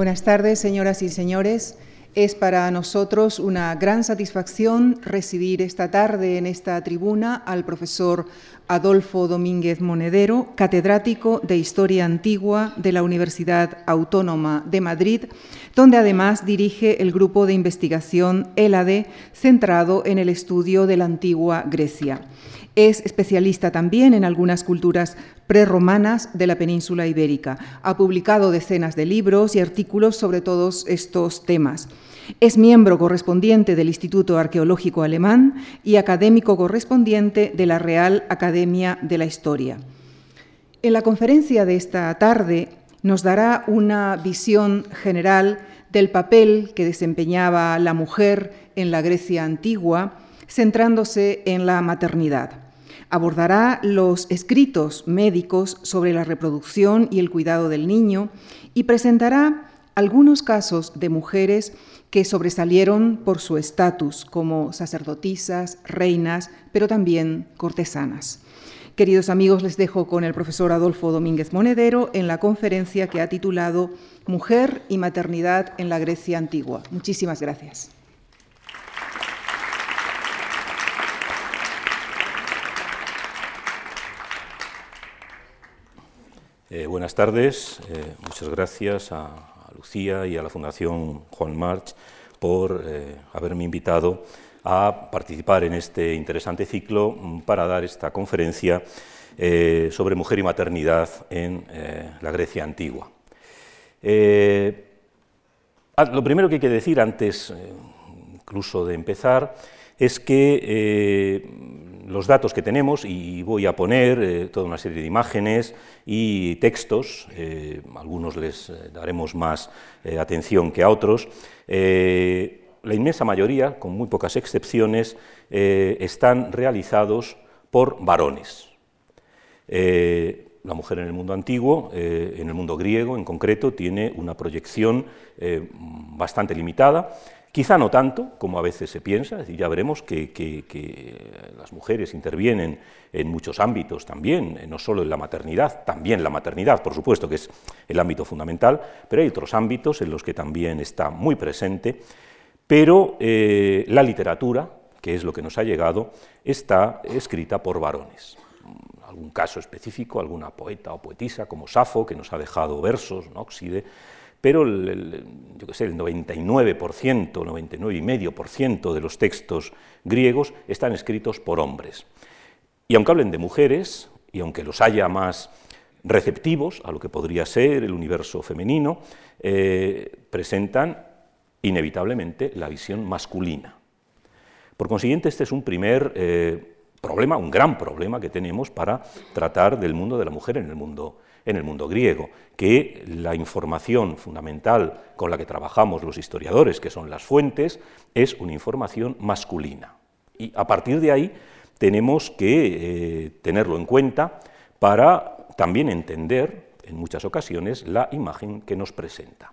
Buenas tardes, señoras y señores. Es para nosotros una gran satisfacción recibir esta tarde en esta tribuna al profesor Adolfo Domínguez Monedero, catedrático de Historia Antigua de la Universidad Autónoma de Madrid, donde además dirige el grupo de investigación ELADE, centrado en el estudio de la antigua Grecia. Es especialista también en algunas culturas preromanas de la península ibérica. Ha publicado decenas de libros y artículos sobre todos estos temas. Es miembro correspondiente del Instituto Arqueológico Alemán y académico correspondiente de la Real Academia de la Historia. En la conferencia de esta tarde nos dará una visión general del papel que desempeñaba la mujer en la Grecia antigua, centrándose en la maternidad. Abordará los escritos médicos sobre la reproducción y el cuidado del niño y presentará algunos casos de mujeres que sobresalieron por su estatus como sacerdotisas, reinas, pero también cortesanas. Queridos amigos, les dejo con el profesor Adolfo Domínguez Monedero en la conferencia que ha titulado Mujer y Maternidad en la Grecia Antigua. Muchísimas gracias. Eh, buenas tardes, eh, muchas gracias a, Lucía y a la Fundación Juan March por eh, haberme invitado a participar en este interesante ciclo mm, para dar esta conferencia sobre mujer y maternidad en la Grecia antigua. Ah, lo primero que hay que decir antes incluso de empezar es que los datos que tenemos, y voy a poner eh, toda una serie de imágenes y textos, eh, algunos les eh, daremos más atención que a otros, la inmensa mayoría, con muy pocas excepciones, están realizados por varones. la mujer en el mundo antiguo, en el mundo griego en concreto, tiene una proyección bastante limitada, Quizá no tanto, como a veces se piensa, ya veremos que, las mujeres intervienen en muchos ámbitos también, no solo en la maternidad, también la maternidad, por supuesto, que es el ámbito fundamental, pero hay otros ámbitos en los que también está muy presente, pero eh, la literatura, que es lo que nos ha llegado, está escrita por varones. Algún caso específico, alguna poeta o poetisa como Safo, que nos ha dejado versos, Nóxide, pero el, yo que sé, el 99%, 99,5% de los textos griegos están escritos por hombres. Y aunque hablen de mujeres, y aunque los haya más receptivos a lo que podría ser el universo femenino, eh, presentan inevitablemente la visión masculina. Por consiguiente, este es un primer eh, problema, un gran problema que tenemos para tratar del mundo de la mujer en el mundo en el mundo griego, que la información fundamental con la que trabajamos los historiadores, que son las fuentes, es una información masculina. Y a partir de ahí tenemos que eh, tenerlo en cuenta para también entender, en muchas ocasiones, la imagen que nos presenta.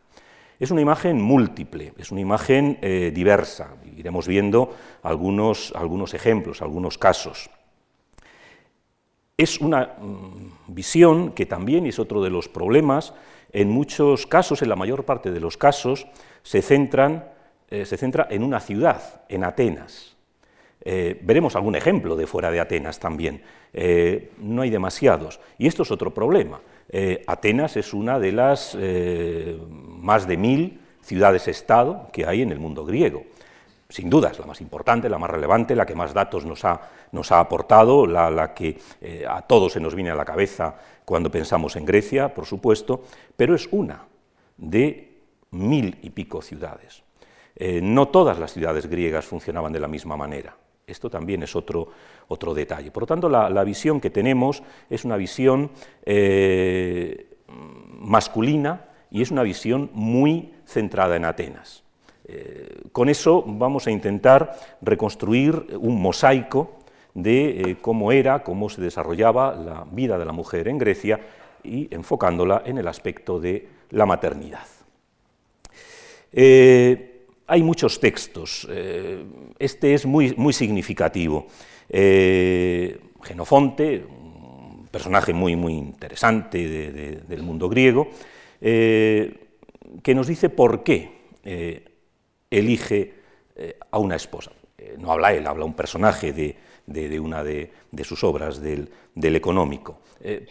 Es una imagen múltiple, es una imagen eh, diversa. Iremos viendo algunos, algunos ejemplos, algunos casos. Es una mm, visión que también es otro de los problemas. En muchos casos, en la mayor parte de los casos, se, centran, eh, se centra en una ciudad, en Atenas. Eh, veremos algún ejemplo de fuera de Atenas también. Eh, no hay demasiados. Y esto es otro problema. Atenas es una de las más de mil ciudades-estado que hay en el mundo griego sin duda es la más importante, la más relevante, la que más datos nos ha, nos ha aportado, la, que eh, a todos se nos viene a la cabeza cuando pensamos en Grecia, por supuesto, pero es una de mil y pico ciudades. Eh, no todas las ciudades griegas funcionaban de la misma manera. Esto también es otro, otro detalle. Por lo tanto, la, visión que tenemos es una visión eh, masculina y es una visión muy centrada en Atenas. Eh, con eso vamos a intentar reconstruir un mosaico de eh, cómo era, cómo se desarrollaba la vida de la mujer en Grecia y enfocándola en el aspecto de la maternidad. Eh, hay muchos textos, este es muy, muy significativo. Genofonte, un personaje muy, muy interesante del mundo griego, que nos dice por qué elige eh, a una esposa. no habla él, habla un personaje de, una de, sus obras, del, económico.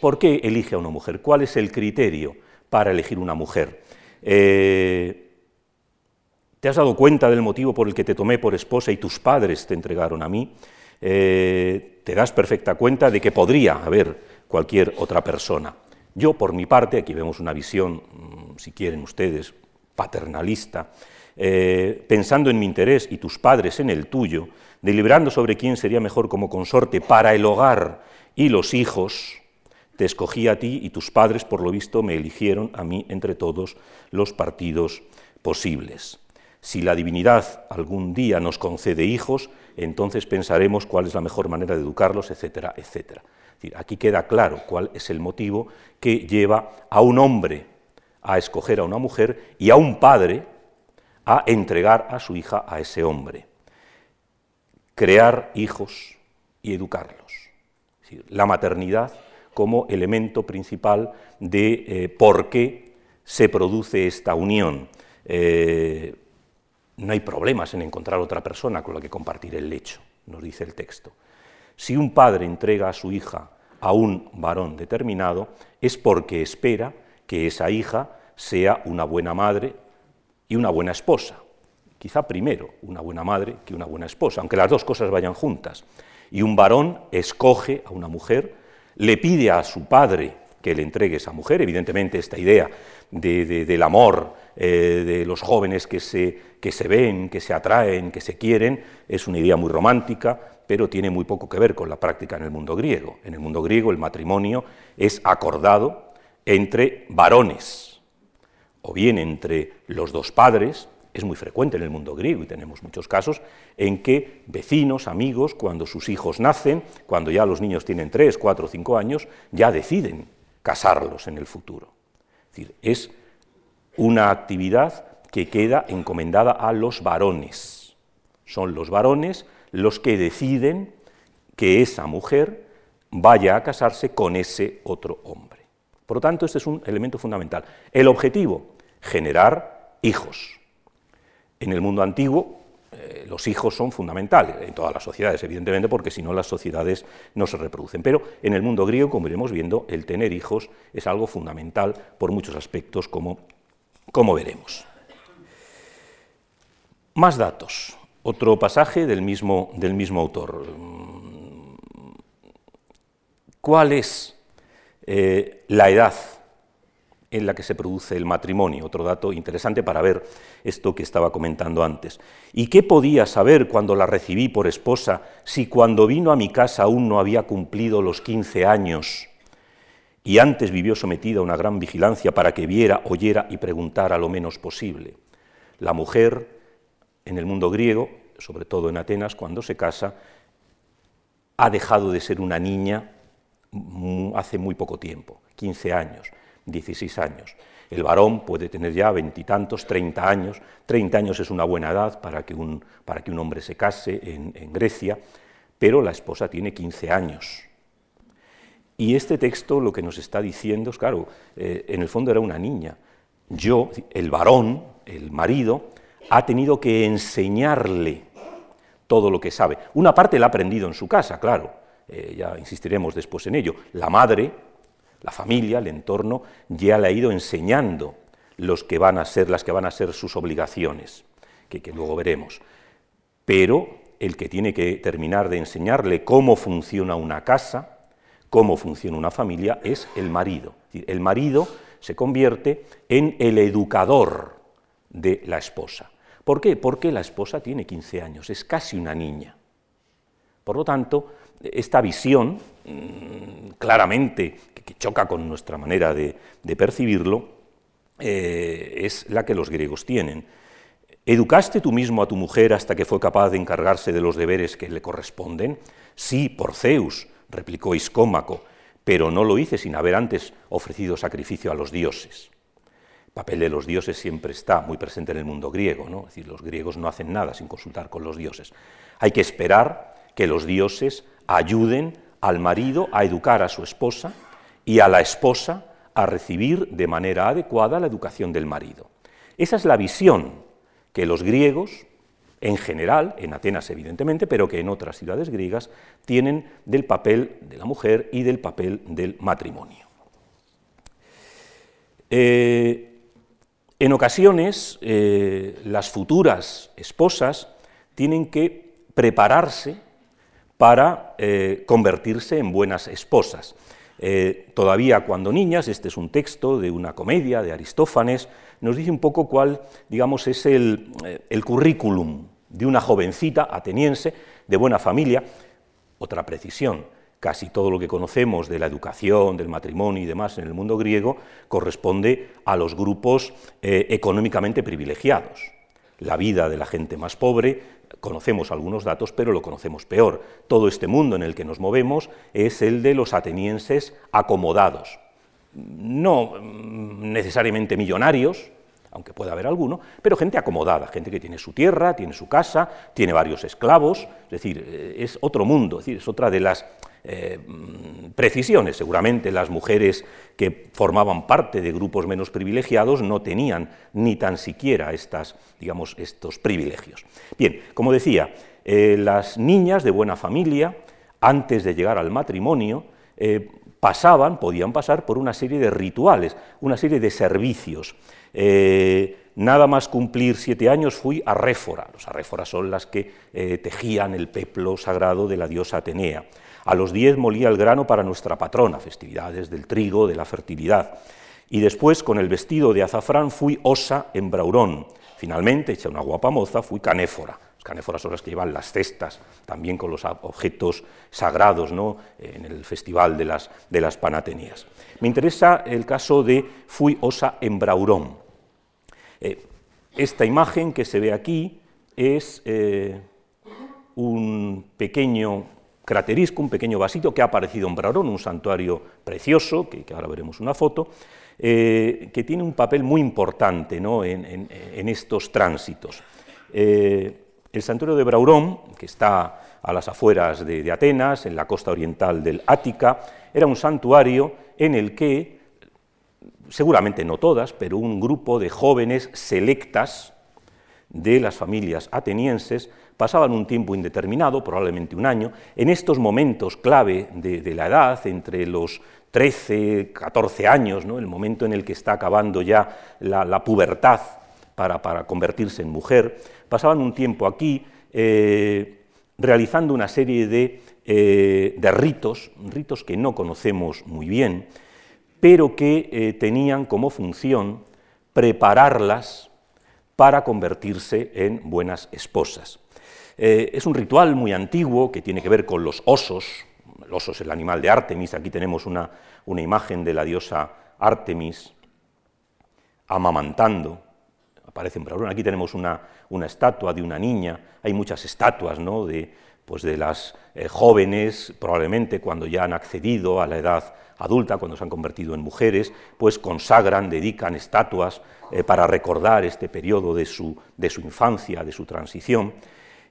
¿Por qué elige a una mujer? ¿Cuál es el criterio para elegir una mujer? ¿Te has dado cuenta del motivo por el que te tomé por esposa y tus padres te entregaron a mí? te das perfecta cuenta de que podría haber cualquier otra persona. Yo, por mi parte, aquí vemos una visión, mm, si quieren ustedes, paternalista, eh, pensando en mi interés y tus padres en el tuyo, deliberando sobre quién sería mejor como consorte para el hogar y los hijos, te escogí a ti y tus padres, por lo visto, me eligieron a mí entre todos los partidos posibles. Si la divinidad algún día nos concede hijos, entonces pensaremos cuál es la mejor manera de educarlos, etcétera, etcétera aquí queda claro cuál es el motivo que lleva a un hombre a escoger a una mujer y a un padre a entregar a su hija a ese hombre. Crear hijos y educarlos. la maternidad como elemento principal de eh, por qué se produce esta unión. Eh, no hay problemas en encontrar otra persona con la que compartir el lecho, nos dice el texto. Si un padre entrega a su hija a un varón determinado, es porque espera que esa hija sea una buena madre y una buena esposa. Quizá primero una buena madre que una buena esposa, aunque las dos cosas vayan juntas. Y un varón escoge a una mujer, le pide a su padre que le entregue esa mujer, evidentemente esta idea del amor, eh, de los jóvenes que se, que se ven, que se atraen, que se quieren, es una idea muy romántica, pero tiene muy poco que ver con la práctica en el mundo griego. En el mundo griego el matrimonio es acordado entre varones, o bien entre los dos padres, es muy frecuente en el mundo griego y tenemos muchos casos en que vecinos, amigos, cuando sus hijos nacen, cuando ya los niños tienen tres, cuatro o cinco años, ya deciden casarlos en el futuro. Es decir, es una actividad que queda encomendada a los varones. Son los varones los que deciden que esa mujer vaya a casarse con ese otro hombre. Por lo tanto, este es un elemento fundamental. El objetivo, generar hijos. En el mundo antiguo, eh, los hijos son fundamentales, en todas las sociedades, evidentemente, porque si no las sociedades no se reproducen. Pero en el mundo griego, como iremos viendo, el tener hijos es algo fundamental por muchos aspectos, como, como veremos. Más datos. Otro pasaje del mismo, del mismo autor. ¿Cuál es eh, la edad en la que se produce el matrimonio? Otro dato interesante para ver esto que estaba comentando antes. ¿Y qué podía saber cuando la recibí por esposa si cuando vino a mi casa aún no había cumplido los 15 años y antes vivió sometida a una gran vigilancia para que viera, oyera y preguntara lo menos posible? La mujer en el mundo griego, sobre todo en Atenas, cuando se casa, ha dejado de ser una niña hace muy poco tiempo, 15 años, 16 años. El varón puede tener ya veintitantos, 30 años. 30 años es una buena edad para que un, para que un hombre se case en, Grecia, pero la esposa tiene 15 años. Y este texto lo que nos está diciendo es, claro, eh, en el fondo era una niña. Yo, el varón, el marido, ha tenido que enseñarle todo lo que sabe. Una parte la ha aprendido en su casa, claro, eh, ya insistiremos después en ello. La madre, la familia, el entorno, ya le ha ido enseñando los que van a ser, las que van a ser sus obligaciones, que, que luego veremos. Pero el que tiene que terminar de enseñarle cómo funciona una casa, cómo funciona una familia, es el marido. El marido se convierte en el educador de la esposa. ¿Por qué? Porque la esposa tiene 15 años, es casi una niña. Por lo tanto, esta visión, mm, claramente, que choca con nuestra manera de, percibirlo, eh, es la que los griegos tienen. ¿Educaste tú mismo a tu mujer hasta que fue capaz de encargarse de los deberes que le corresponden? Sí, por Zeus, replicó Iscómaco, pero no lo hice sin haber antes ofrecido sacrificio a los dioses papel de los dioses siempre está muy presente en el mundo griego, ¿no? es decir, los griegos no hacen nada sin consultar con los dioses. Hay que esperar que los dioses ayuden al marido a educar a su esposa y a la esposa a recibir de manera adecuada la educación del marido. Esa es la visión que los griegos, en general, en Atenas evidentemente, pero que en otras ciudades griegas, tienen del papel de la mujer y del papel del matrimonio. Eh, en ocasiones, eh, las futuras esposas tienen que prepararse para eh, convertirse en buenas esposas. todavía cuando niñas, este es un texto de una comedia de Aristófanes, nos dice un poco cuál, digamos, es el, el currículum de una jovencita ateniense de buena familia. Otra precisión, casi todo lo que conocemos de la educación, del matrimonio y demás en el mundo griego corresponde a los grupos eh, económicamente privilegiados. La vida de la gente más pobre, conocemos algunos datos, pero lo conocemos peor. Todo este mundo en el que nos movemos es el de los atenienses acomodados, no mm, necesariamente millonarios, aunque pueda haber alguno, pero gente acomodada, gente que tiene su tierra, tiene su casa, tiene varios esclavos, es decir, eh, es otro mundo, es decir, es otra de las eh, precisiones. Seguramente las mujeres que formaban parte de grupos menos privilegiados no tenían ni tan siquiera estas, digamos, estos privilegios. Bien, como decía, eh, las niñas de buena familia, antes de llegar al matrimonio, pasaban, podían pasar por una serie de rituales, una serie de servicios. Eh, nada más cumplir siete años fui a Réfora. Los arréforas son las que eh, tejían el peplo sagrado de la diosa Atenea. A los diez molía el grano para nuestra patrona, festividades del trigo, de la fertilidad. Y después, con el vestido de azafrán, fui osa en Braurón. Finalmente, hecha una guapa moza, fui canéfora. Las canéforas son las que llevan las cestas, también con los objetos sagrados ¿no? en el festival de las, de las Panatenías. Me interesa el caso de fui osa en Braurón. Eh, esta imagen que se ve aquí es eh, un pequeño craterisco, un pequeño vasito que ha aparecido en Braurón, un santuario precioso, que, ahora veremos una foto, eh, que tiene un papel muy importante en, estos tránsitos. el santuario de Braurón, que está a las afueras de Atenas, en la costa oriental del Ática, era un santuario en el que seguramente no todas, pero un grupo de jóvenes selectas de las familias atenienses pasaban un tiempo indeterminado, probablemente un año, en estos momentos clave de, la edad, entre los 13, 14 años, ¿no? el momento en el que está acabando ya la, pubertad para, convertirse en mujer, pasaban un tiempo aquí eh, realizando una serie de, eh, de ritos, ritos que no conocemos muy bien, pero que eh, tenían como función prepararlas para convertirse en buenas esposas. Eh, es un ritual muy antiguo que tiene que ver con los osos. El oso es el animal de Artemis. Aquí tenemos una, imagen de la diosa Artemis amamantando. Aparece en Braulón. Aquí tenemos una, estatua de una niña. Hay muchas estatuas ¿no? de, pues de las eh, jóvenes, probablemente cuando ya han accedido a la edad adulta, cuando se han convertido en mujeres, pues consagran, dedican estatuas eh, para recordar este periodo de su, de su, infancia, de su transición.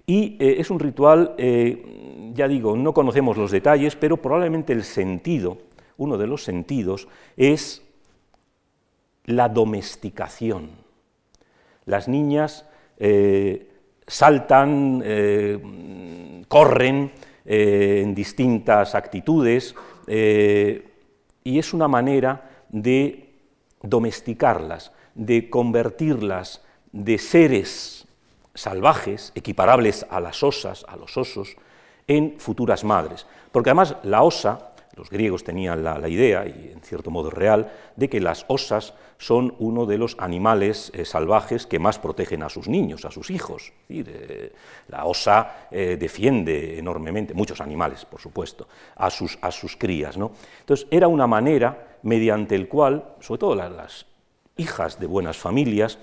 Y eh, es un ritual, eh, ya digo, no conocemos los detalles, pero probablemente el sentido, uno de los sentidos, es la domesticación. Las niñas saltan, corren en distintas actitudes, y es una manera de domesticarlas, de convertirlas de seres salvajes, equiparables a las osas, a los osos, en futuras madres. Porque además la osa los griegos tenían la, idea, y en cierto modo real, de que las osas son uno de los animales eh, salvajes que más protegen a sus niños, a sus hijos. Eh, la osa eh, defiende enormemente, muchos animales, por supuesto, a sus, a sus crías. ¿no? Entonces, era una manera mediante el cual, sobre todo las, hijas de buenas familias,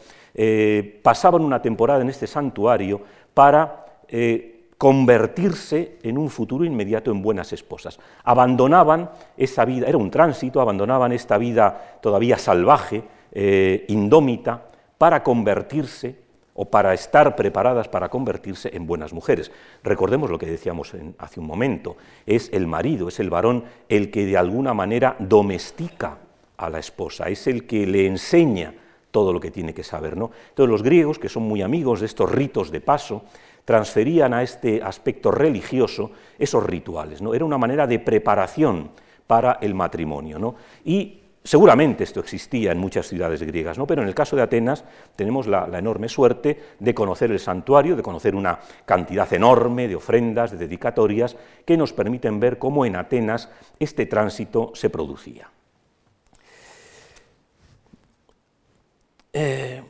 pasaban una temporada en este santuario para convertirse en un futuro inmediato en buenas esposas. Abandonaban esa vida, era un tránsito, abandonaban esta vida todavía salvaje, eh, indómita, para convertirse o para estar preparadas para convertirse en buenas mujeres. Recordemos lo que decíamos hace un momento, es el marido, es el varón el que de alguna manera domestica a la esposa, es el que le enseña todo lo que tiene que saber. ¿no? Entonces los griegos, que son muy amigos de estos ritos de paso, transferían a este aspecto religioso esos rituales. ¿no? Era una manera de preparación para el matrimonio. ¿no? Y seguramente esto existía en muchas ciudades griegas, ¿no? pero en el caso de Atenas tenemos la, enorme suerte de conocer el santuario, de conocer una cantidad enorme de ofrendas, de dedicatorias, que nos permiten ver cómo en Atenas este tránsito se producía. Eh,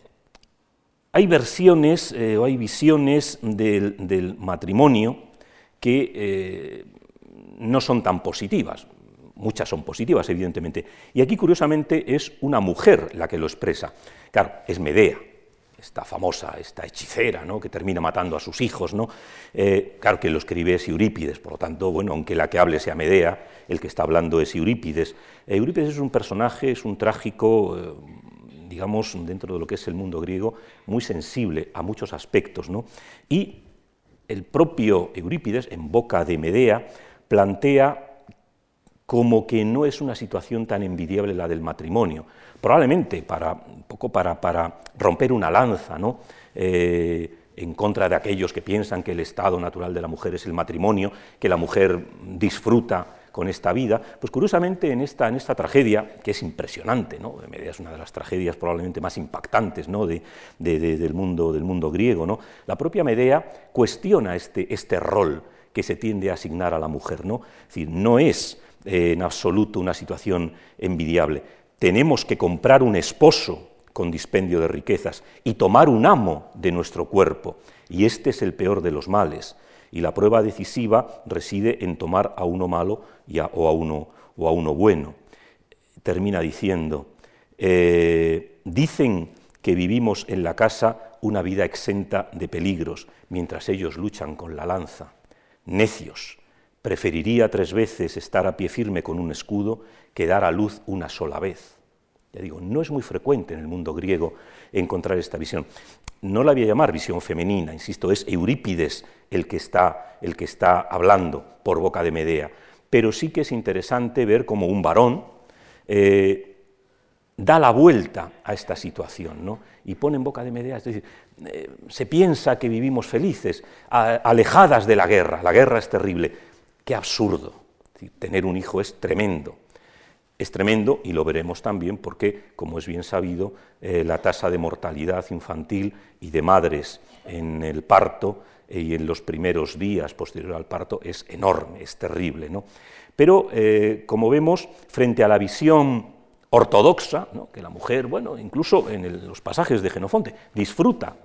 hay versiones eh, o hay visiones del, matrimonio que eh, no son tan positivas. Muchas son positivas, evidentemente. Y aquí, curiosamente, es una mujer la que lo expresa. Claro, es Medea, esta famosa, esta hechicera, ¿no? que termina matando a sus hijos. ¿no? Claro que lo escribe es Eurípides, por lo tanto, bueno, aunque la que hable sea Medea, el que está hablando es Eurípides. Eurípides es un personaje, es un trágico digamos, dentro de lo que es el mundo griego, muy sensible a muchos aspectos. ¿no? Y el propio Eurípides, en boca de Medea, plantea como que no es una situación tan envidiable la del matrimonio. Probablemente para, un poco para, para romper una lanza, ¿no? Eh, en contra de aquellos que piensan que el estado natural de la mujer es el matrimonio, que la mujer disfruta con esta vida, pues curiosamente en esta, en esta tragedia, que es impresionante, ¿no? Medea es una de las tragedias probablemente más impactantes ¿no? de, del, mundo, del mundo griego, ¿no? la propia Medea cuestiona este, este rol que se tiende a asignar a la mujer. ¿no? Es decir, no es eh, en absoluto una situación envidiable. Tenemos que comprar un esposo con dispendio de riquezas y tomar un amo de nuestro cuerpo, y este es el peor de los males y la prueba decisiva reside en tomar a uno malo o, a uno, o, a uno, bueno. Termina diciendo, eh, dicen que vivimos en la casa una vida exenta de peligros, mientras ellos luchan con la lanza. Necios, preferiría tres veces estar a pie firme con un escudo que dar a luz una sola vez. Ya digo, no es muy frecuente en el mundo griego encontrar esta visión. No la voy a llamar visión femenina, insisto, es Eurípides el que está, el que está hablando por boca de Medea, pero sí que es interesante ver cómo un varón eh, da la vuelta a esta situación ¿no? y pone en boca de Medea, es decir, eh, se piensa que vivimos felices, alejadas de la guerra, la guerra es terrible, qué absurdo, tener un hijo es tremendo, es tremendo y lo veremos también porque, como es bien sabido, eh, la tasa de mortalidad infantil y de madres en el parto eh, y en los primeros días posterior al parto es enorme, es terrible. ¿no? Pero, eh, como vemos, frente a la visión ortodoxa, que la mujer, bueno, incluso en los pasajes de Genofonte, disfruta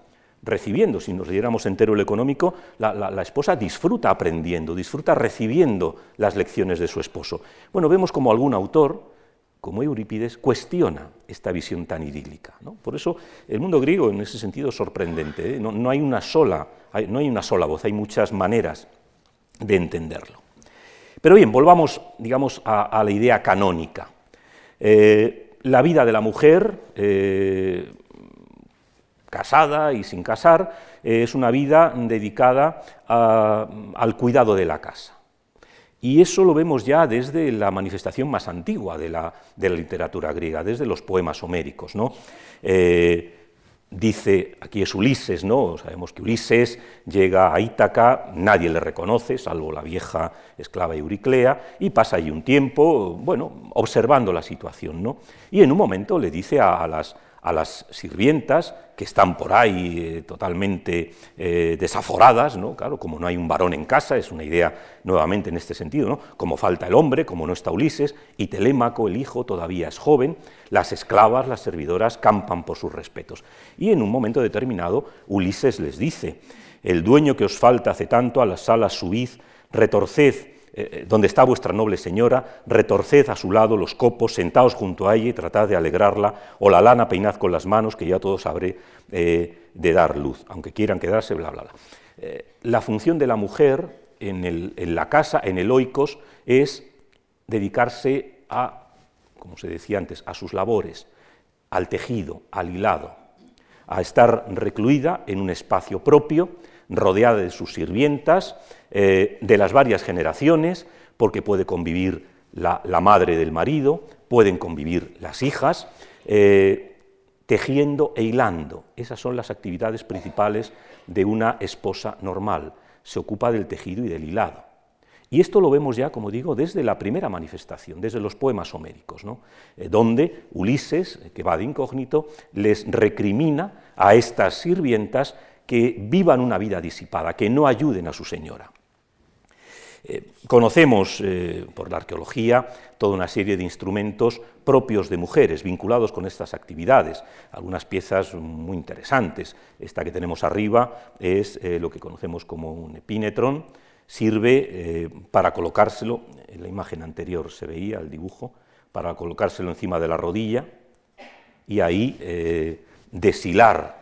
recibiendo, si nos diéramos entero el económico, la, esposa disfruta aprendiendo, disfruta recibiendo las lecciones de su esposo. Bueno, vemos como algún autor, como Eurípides, cuestiona esta visión tan idílica. Por eso el mundo griego en ese sentido es sorprendente, ¿eh? no, hay una sola, no hay una sola voz, hay muchas maneras de entenderlo. Pero bien, volvamos, digamos, a, la idea canónica. Eh, la vida de la mujer, eh, casada y sin casar, eh, es una vida dedicada al cuidado de la casa. Y eso lo vemos ya desde la manifestación más antigua de la, literatura griega, desde los poemas homéricos. ¿no? Eh, dice, aquí es Ulises, ¿no? Sabemos que Ulises llega a Ítaca, nadie le reconoce, salvo la vieja esclava Euriclea, y pasa allí un tiempo, bueno, observando la situación, ¿no? Y en un momento le dice a las, a las sirvientas que están por ahí eh, totalmente eh, desaforadas, ¿no? claro, como no hay un varón en casa, es una idea nuevamente en este sentido, ¿no? como falta el hombre, como no está Ulises, y Telémaco, el hijo, todavía es joven, las esclavas, las servidoras, campan por sus respetos. Y en un momento determinado, Ulises les dice, el dueño que os falta hace tanto, a las salas subid, retorced eh, eh, donde está vuestra noble señora, retorced a su lado los copos, sentaos junto a ella y tratad de alegrarla, o la lana peinad con las manos, que ya todos sabré eh, de dar luz, aunque quieran quedarse, bla, bla, bla. la función de la mujer en, la casa, en el oikos, es dedicarse a, como se decía antes, a sus labores, al tejido, al hilado, a estar recluida en un espacio propio, rodeada de sus sirvientas, eh, de las varias generaciones, porque puede convivir la, madre del marido, pueden convivir las hijas, eh, tejiendo e hilando. Esas son las actividades principales de una esposa normal. Se ocupa del tejido y del hilado. Y esto lo vemos ya, como digo, desde la primera manifestación, desde los poemas homéricos, eh, donde Ulises, que va de incógnito, les recrimina a estas sirvientas que vivan una vida disipada, que no ayuden a su señora. Eh, conocemos eh, por la arqueología toda una serie de instrumentos propios de mujeres vinculados con estas actividades, algunas piezas muy interesantes. Esta que tenemos arriba es lo que conocemos como un epínetron, sirve eh, para colocárselo, en la imagen anterior se veía el dibujo, para colocárselo encima de la rodilla y ahí eh, deshilar,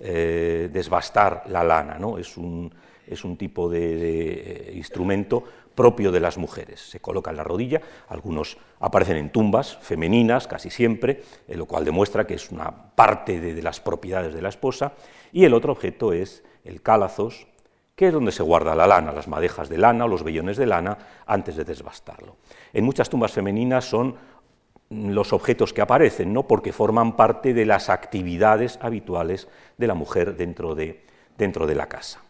eh, desbastar la lana. ¿no? Es, un, es, un, tipo de, instrumento propio de las mujeres. Se coloca en la rodilla, algunos aparecen en tumbas femeninas casi siempre, lo cual demuestra que es una parte de, de las propiedades de la esposa, y el otro objeto es el cálazos, que es donde se guarda la lana, las madejas de lana o los vellones de lana antes de desbastarlo. En muchas tumbas femeninas son los objetos que aparecen, ¿no? porque forman parte de las actividades habituales de la mujer dentro de, dentro de la casa.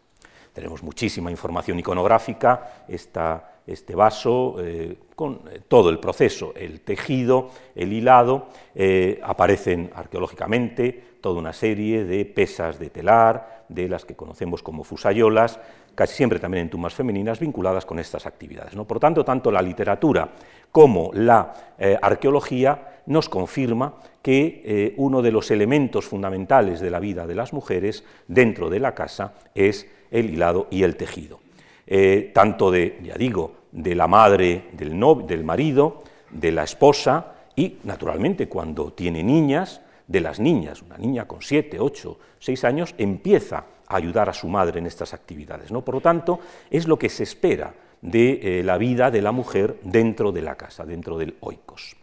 Tenemos muchísima información iconográfica, este vaso eh, con eh, todo el proceso, el tejido, el hilado, eh, aparecen arqueológicamente toda una serie de pesas de telar, de las que conocemos como fusayolas, casi siempre también en tumbas femeninas vinculadas con estas actividades. ¿no? Por tanto, tanto la literatura como la eh, arqueología nos confirma que eh, uno de los elementos fundamentales de la vida de las mujeres dentro de la casa es el hilado y el tejido. Eh, tanto de, ya digo, de la madre, del, del marido, de la esposa y, naturalmente, cuando tiene niñas, de las niñas. Una niña con siete, ocho, seis años empieza ayudar a su madre en estas actividades. ¿no? Por lo tanto, es lo que se espera de eh, la vida de la mujer dentro de la casa, dentro del oikos.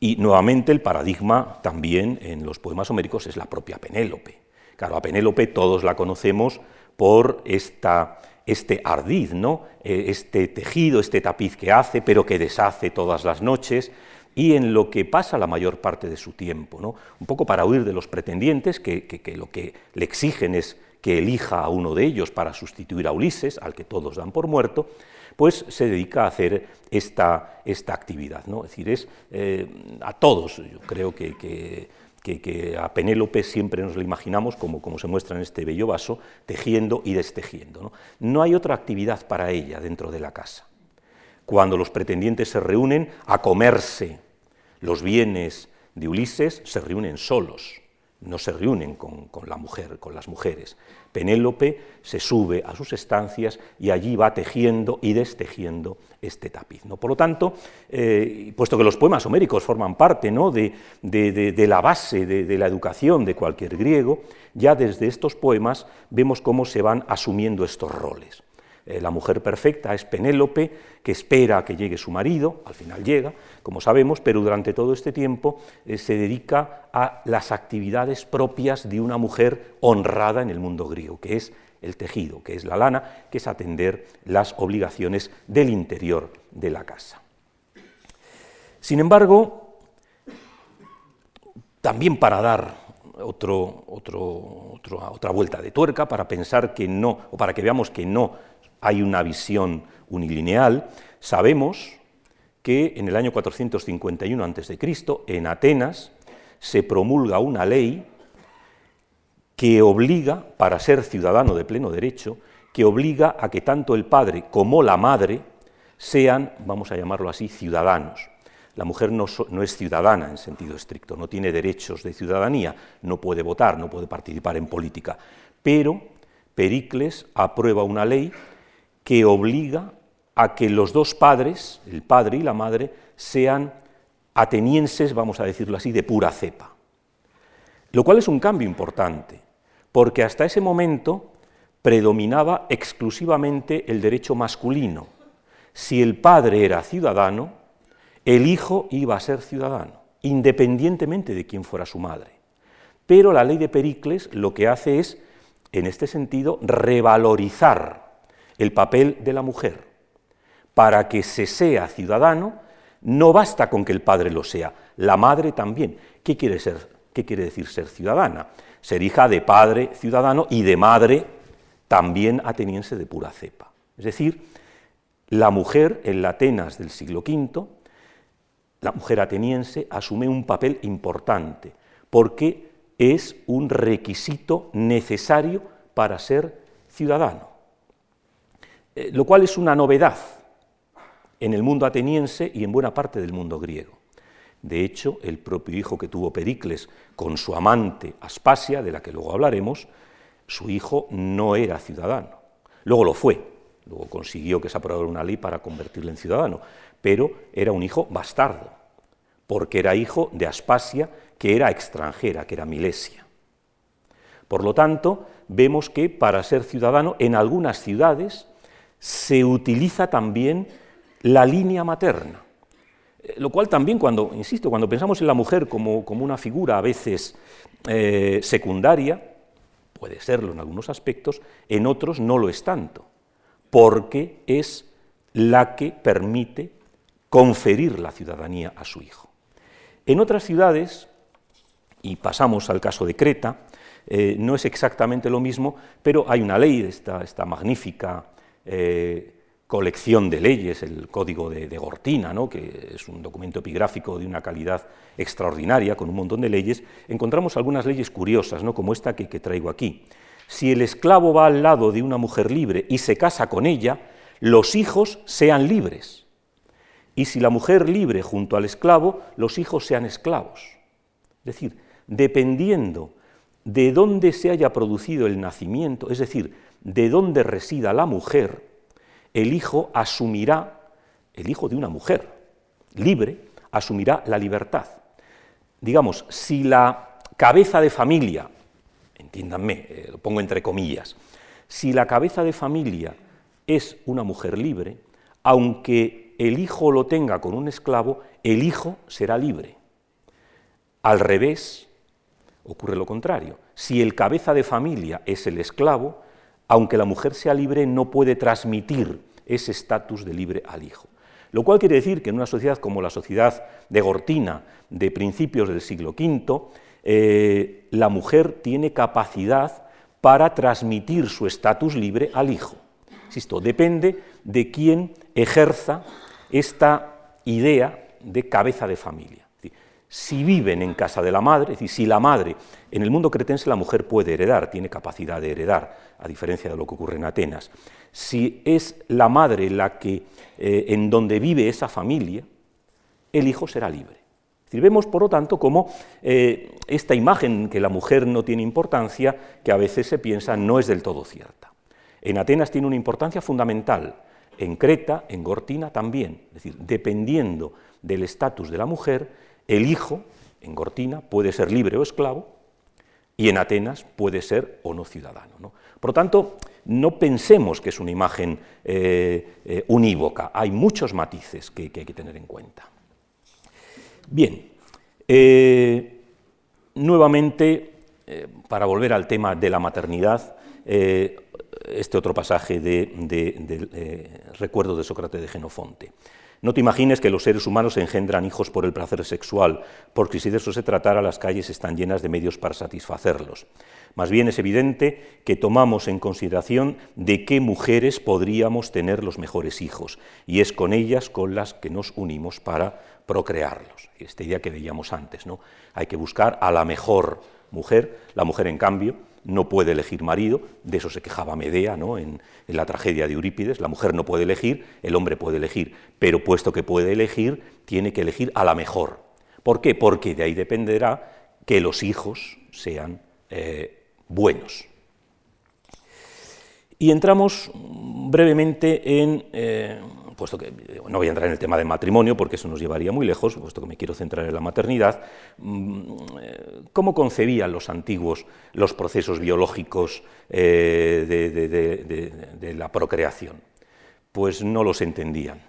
Y nuevamente el paradigma también en los poemas homéricos es la propia Penélope. Claro, a Penélope todos la conocemos por esta, este ardiz, ¿no? Eh, este tejido, este tapiz que hace, pero que deshace todas las noches, y en lo que pasa la mayor parte de su tiempo, ¿no? un poco para huir de los pretendientes que, lo que le exigen es que elija a uno de ellos para sustituir a Ulises, al que todos dan por muerto, pues se dedica a hacer esta, esta actividad. ¿no? Es decir, es eh, a todos, yo creo que, que, a Penélope siempre nos lo imaginamos, como, como, se muestra en este bello vaso, tejiendo y destejiendo. no hay otra actividad para ella dentro de la casa. Cuando los pretendientes se reúnen a comerse los bienes de Ulises se reúnen solos, no se reúnen con, la mujer, con las mujeres. Penélope se sube a sus estancias y allí va tejiendo y destejiendo este tapiz. ¿no? Por lo tanto, eh, puesto que los poemas homéricos forman parte ¿no? de, de, la base de, la educación de cualquier griego, ya desde estos poemas vemos cómo se van asumiendo estos roles. Eh, la mujer perfecta es Penélope, que espera a que llegue su marido, al final llega, como sabemos, pero durante todo este tiempo eh, se dedica a las actividades propias de una mujer honrada en el mundo griego, que es el tejido, que es la lana, que es atender las obligaciones del interior de la casa. Sin embargo, también para dar otro, otra vuelta de tuerca, para pensar que no, o para que veamos que no hay una visión unilineal, sabemos que en el año 451 a.C., en Atenas, se promulga una ley que obliga, para ser ciudadano de pleno derecho, que obliga a que tanto el padre como la madre sean, vamos a llamarlo así, ciudadanos. La mujer no, no, es ciudadana en sentido estricto, no tiene derechos de ciudadanía, no puede votar, no puede participar en política, pero Pericles aprueba una ley que obliga a que los dos padres, el padre y la madre, sean atenienses, vamos a decirlo así, de pura cepa. Lo cual es un cambio importante, porque hasta ese momento predominaba exclusivamente el derecho masculino. Si el padre era ciudadano, el hijo iba a ser ciudadano, independientemente de quién fuera su madre. Pero la ley de Pericles lo que hace es, en este sentido, revalorizar el papel de la mujer. Para que se sea ciudadano, no basta con que el padre lo sea, la madre también. ¿Qué quiere ser ¿Qué quiere decir ser ciudadana? Ser hija de padre ciudadano y de madre también ateniense de pura cepa. Es decir, la mujer en la Atenas del siglo V, la mujer ateniense, asume un papel importante, porque es un requisito necesario para ser ciudadano, eh, lo cual es una novedad en el mundo ateniense y en buena parte del mundo griego. De hecho, el propio hijo que tuvo Pericles con su amante Aspasia, de la que luego hablaremos, su hijo no era ciudadano. Luego lo fue, luego consiguió que se aprobara una ley para convertirle en ciudadano, pero era un hijo bastardo, porque era hijo de Aspasia, que era extranjera, que era Milesia. Por lo tanto, vemos que para ser ciudadano en algunas ciudades se utiliza también la línea materna. Eh, lo cual también cuando, insisto, cuando pensamos en la mujer como, una figura a veces eh, secundaria, puede serlo en algunos aspectos, en otros no lo es tanto, porque es la que permite conferir la ciudadanía a su hijo. En otras ciudades, y pasamos al caso de Creta, eh, no es exactamente lo mismo, pero hay una ley, esta, esta magnífica colección de leyes, el Código de, Gortina, ¿no? que es un documento epigráfico de una calidad extraordinaria, con un montón de leyes, encontramos algunas leyes curiosas, ¿no? como esta que, que traigo aquí. Si el esclavo va al lado de una mujer libre y se casa con ella, los hijos sean libres. Y si la mujer libre junto al esclavo, los hijos sean esclavos. Es decir, dependiendo de dónde se haya producido el nacimiento, es decir, de dónde resida la mujer, el hijo asumirá, el hijo de una mujer libre, asumirá la libertad. Digamos, si la cabeza de familia, entiéndanme, eh, lo pongo entre comillas, si la cabeza de familia es una mujer libre, aunque el hijo lo tenga con un esclavo, el hijo será libre. Al revés, ocurre lo contrario. Si el cabeza de familia es el esclavo, aunque la mujer sea libre, no puede transmitir ese estatus de libre al hijo. Lo cual quiere decir que en una sociedad como la sociedad de Gortina de principios del siglo V, eh, la mujer tiene capacidad para transmitir su estatus libre al hijo. Insisto, depende de quién ejerza esta idea de cabeza de familia si viven en casa de la madre, es decir, si la madre, en el mundo cretense la mujer puede heredar, tiene capacidad de heredar, a diferencia de lo que ocurre en Atenas, si es la madre la que, eh, en donde vive esa familia, el hijo será libre. Es vemos, por lo tanto, como eh, esta imagen que la mujer no tiene importancia, que a veces se piensa no es del todo cierta. En Atenas tiene una importancia fundamental, en Creta, en Gortina también, es decir, dependiendo del estatus de la mujer, el hijo, en Gortina, puede ser libre o esclavo, y en Atenas puede ser o no ciudadano. Por lo tanto, no pensemos que es una imagen eh, eh, unívoca, hay muchos matices que, hay que tener en cuenta. Bien, eh, nuevamente, para volver al tema de la maternidad, este otro pasaje de, recuerdo de Sócrates de Genofonte. No te imagines que los seres humanos engendran hijos por el placer sexual, porque si de eso se tratara, las calles están llenas de medios para satisfacerlos. Más bien es evidente que tomamos en consideración de qué mujeres podríamos tener los mejores hijos, y es con ellas con las que nos unimos para procrearlos. Esta idea que veíamos antes, ¿no? Hay que buscar a la mejor mujer, la mujer en cambio no puede elegir marido, de eso se quejaba Medea ¿no? en, la tragedia de Eurípides, la mujer no puede elegir, el hombre puede elegir, pero puesto que puede elegir, tiene que elegir a la mejor. ¿Por qué? Porque de ahí dependerá que los hijos sean eh, buenos. Y entramos brevemente en eh, puesto que no voy a entrar en el tema del matrimonio porque eso nos llevaría muy lejos, puesto que me quiero centrar en la maternidad, mm, ¿cómo concebían los antiguos los procesos biológicos eh, de, la procreación? Pues no los entendían.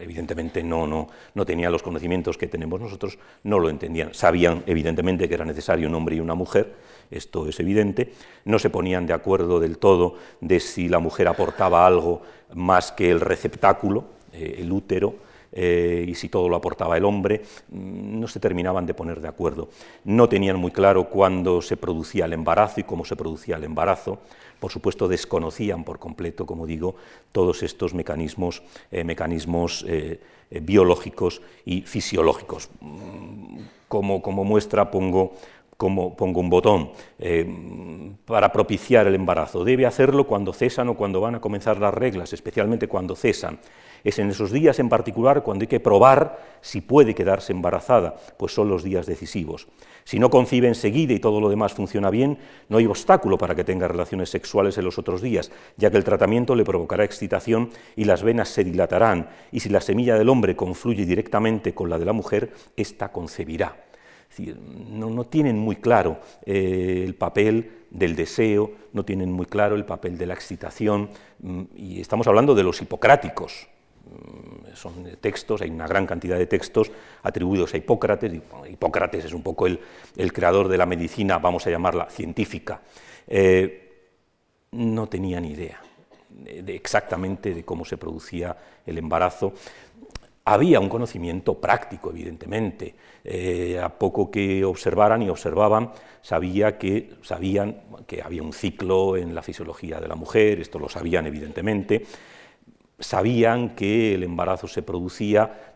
Evidentemente no, no, no tenían los conocimientos que tenemos nosotros, no lo entendían. Sabían evidentemente que era necesario un hombre y una mujer, esto es evidente, no se ponían de acuerdo del todo de si la mujer aportaba algo más que el receptáculo, eh, el útero, eh, y si todo lo aportaba el hombre, mm, no se terminaban de poner de acuerdo. No tenían muy claro cuándo se producía el embarazo y cómo se producía el embarazo. Por supuesto, desconocían por completo, como digo, todos estos mecanismos, eh, biológicos y fisiológicos. Mm, como, como muestra pongo como pongo un botón para propiciar el embarazo. Debe hacerlo cuando cesan o cuando van a comenzar las reglas, especialmente cuando cesan. Es en esos días en particular cuando hay que probar si puede quedarse embarazada, pues son los días decisivos. Si no concibe enseguida y todo lo demás funciona bien, no hay obstáculo para que tenga relaciones sexuales en los otros días, ya que el tratamiento le provocará excitación y las venas se dilatarán, y si la semilla del hombre confluye directamente con la de la mujer, ésta concebirá. No, tienen muy claro eh, el papel del deseo, no tienen muy claro el papel de la excitación, mm, y estamos hablando de los hipocráticos, Mm, son textos, hay una gran cantidad de textos atribuidos a Hipócrates. Hipócrates es un poco el, creador de la medicina, vamos a llamarla científica. Eh, no tenía ni idea de exactamente de cómo se producía el embarazo. Había un conocimiento práctico, evidentemente. Eh, a poco que observaran y observaban, sabía que, sabían que había un ciclo en la fisiología de la mujer, esto lo sabían evidentemente, sabían que el embarazo se producía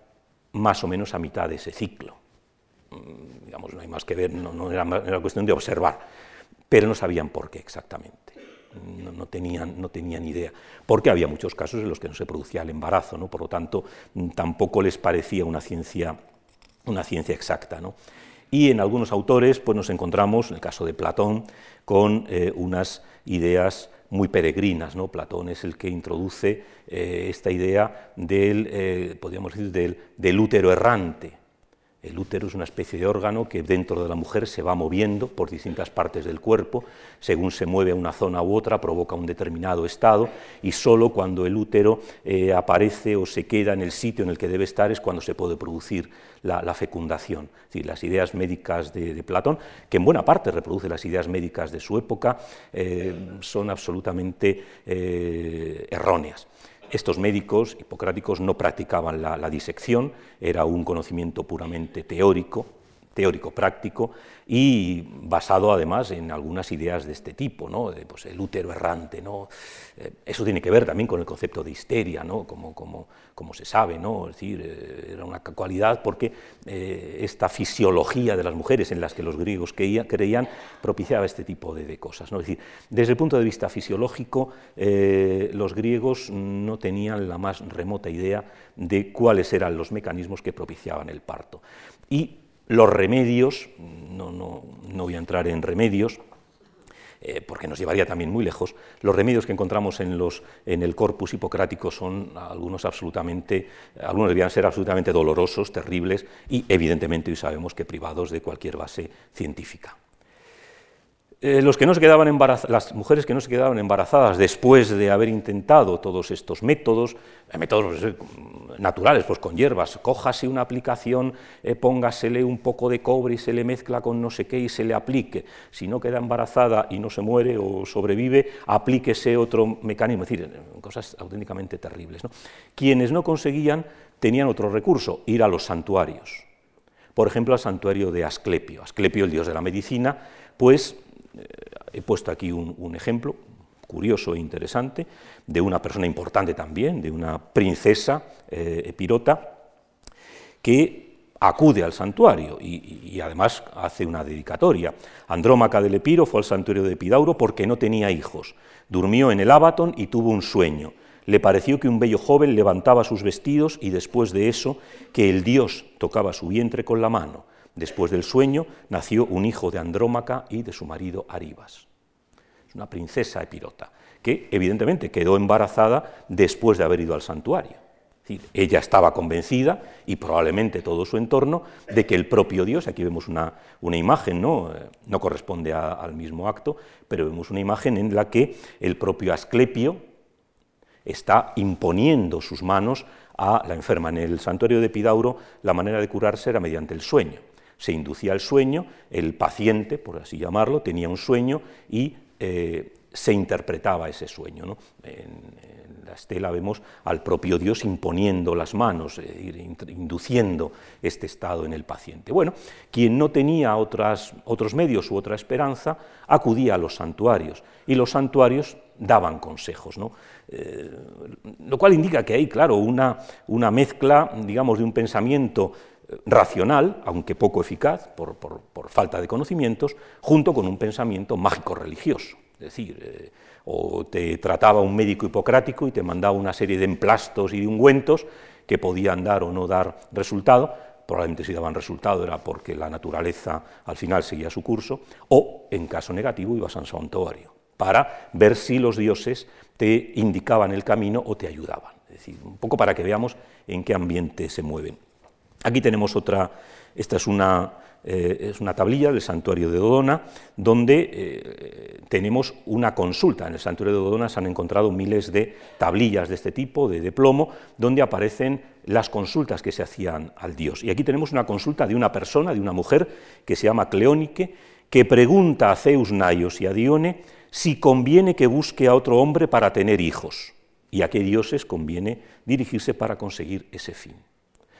más o menos a mitad de ese ciclo. Mm, digamos, no hay más que ver, no, era, cuestión de observar, pero no sabían por qué exactamente. No, tenían, no tenían idea, porque había muchos casos en los que no se producía el embarazo, ¿no? por lo tanto mm, tampoco les parecía una ciencia, una ciencia exacta. Y en algunos autores pues, nos encontramos, en el caso de Platón, con eh, unas ideas muy peregrinas. ¿no? Platón es el que introduce eh, esta idea del, eh, podríamos decir, del, útero errante. El útero es una especie de órgano que dentro de la mujer se va moviendo por distintas partes del cuerpo, según se mueve a una zona u otra provoca un determinado estado y solo cuando el útero eh, aparece o se queda en el sitio en el que debe estar es cuando se puede producir la, fecundación. Es las ideas médicas de, Platón, que en buena parte reproduce las ideas médicas de su época, son absolutamente erróneas. Estos médicos hipocráticos no practicaban la, disección, era un conocimiento puramente teórico, teórico-práctico y basado además en algunas ideas de este tipo, ¿no? pues, el útero errante. ¿no? Eh, eso tiene que ver también con el concepto de histeria, ¿no? como, como, como se sabe, ¿no? es decir, eh, era una cualidad porque eh, esta fisiología de las mujeres en las que los griegos creían, propiciaba este tipo de, de, cosas. ¿no? Es decir, desde el punto de vista fisiológico, los griegos no tenían la más remota idea de cuáles eran los mecanismos que propiciaban el parto. Y los remedios, no, no, no voy a entrar en remedios, eh, porque nos llevaría también muy lejos. Los remedios que encontramos en, los, en el corpus hipocrático son algunos absolutamente, algunos debían ser absolutamente dolorosos, terribles y evidentemente hoy sabemos que privados de cualquier base científica. Eh, los que no se quedaban las mujeres que no se quedaban embarazadas después de haber intentado todos estos métodos, eh, métodos eh, naturales, pues con hierbas, cójase una aplicación, póngasele un poco de cobre y se le mezcla con no sé qué y se le aplique. Si no queda embarazada y no se muere o sobrevive, aplíquese otro mecanismo. Es decir, cosas auténticamente terribles. Quienes no conseguían tenían otro recurso, ir a los santuarios. Por ejemplo, al santuario de Asclepio. Asclepio, el dios de la medicina, pues he puesto aquí un, ejemplo curioso e interesante de una persona importante también, de una princesa eh, epirota, que acude al santuario y, además hace una dedicatoria. Andrómaca del Epiro fue al santuario de Epidauro porque no tenía hijos. Durmió en el Abaton y tuvo un sueño. Le pareció que un bello joven levantaba sus vestidos y después de eso que el dios tocaba su vientre con la mano. Después del sueño nació un hijo de Andrómaca y de su marido Aribas. Es una princesa epirota, que evidentemente quedó embarazada después de haber ido al santuario. ella estaba convencida, y probablemente todo su entorno, de que el propio Dios, aquí vemos una, imagen, ¿no? Eh, no corresponde al mismo acto, pero vemos una imagen en la que el propio Asclepio está imponiendo sus manos a la enferma. En el santuario de Epidauro la manera de curarse era mediante el sueño se inducía el sueño, el paciente, por así llamarlo, tenía un sueño y eh, se interpretaba ese sueño. En, la estela vemos al propio Dios imponiendo las manos, induciendo este estado en el paciente. Bueno, quien no tenía otras, otros medios u otra esperanza, acudía a los santuarios y los santuarios daban consejos, ¿no? Eh, lo cual indica que hay, claro, una, una mezcla, digamos, de un pensamiento racional, aunque poco eficaz por, falta de conocimientos, junto con un pensamiento mágico-religioso. Es decir, eh, o te trataba un médico hipocrático y te mandaba una serie de emplastos y de ungüentos que podían dar o no dar resultado, probablemente si daban resultado era porque la naturaleza al final seguía su curso, o en caso negativo ibas a un santuario, para ver si los dioses te indicaban el camino o te ayudaban. Es decir, un poco para que veamos en qué ambiente se mueven. Aquí tenemos otra, esta es una, eh, es una tablilla del santuario de Dodona, donde eh, tenemos una consulta. En el santuario de Dodona se han encontrado miles de tablillas de este tipo, de, plomo, donde aparecen las consultas que se hacían al dios. Y aquí tenemos una consulta de una persona, de una mujer, que se llama Cleónique, que pregunta a Zeus Naios y a Dione si conviene que busque a otro hombre para tener hijos y a qué dioses conviene dirigirse para conseguir ese fin.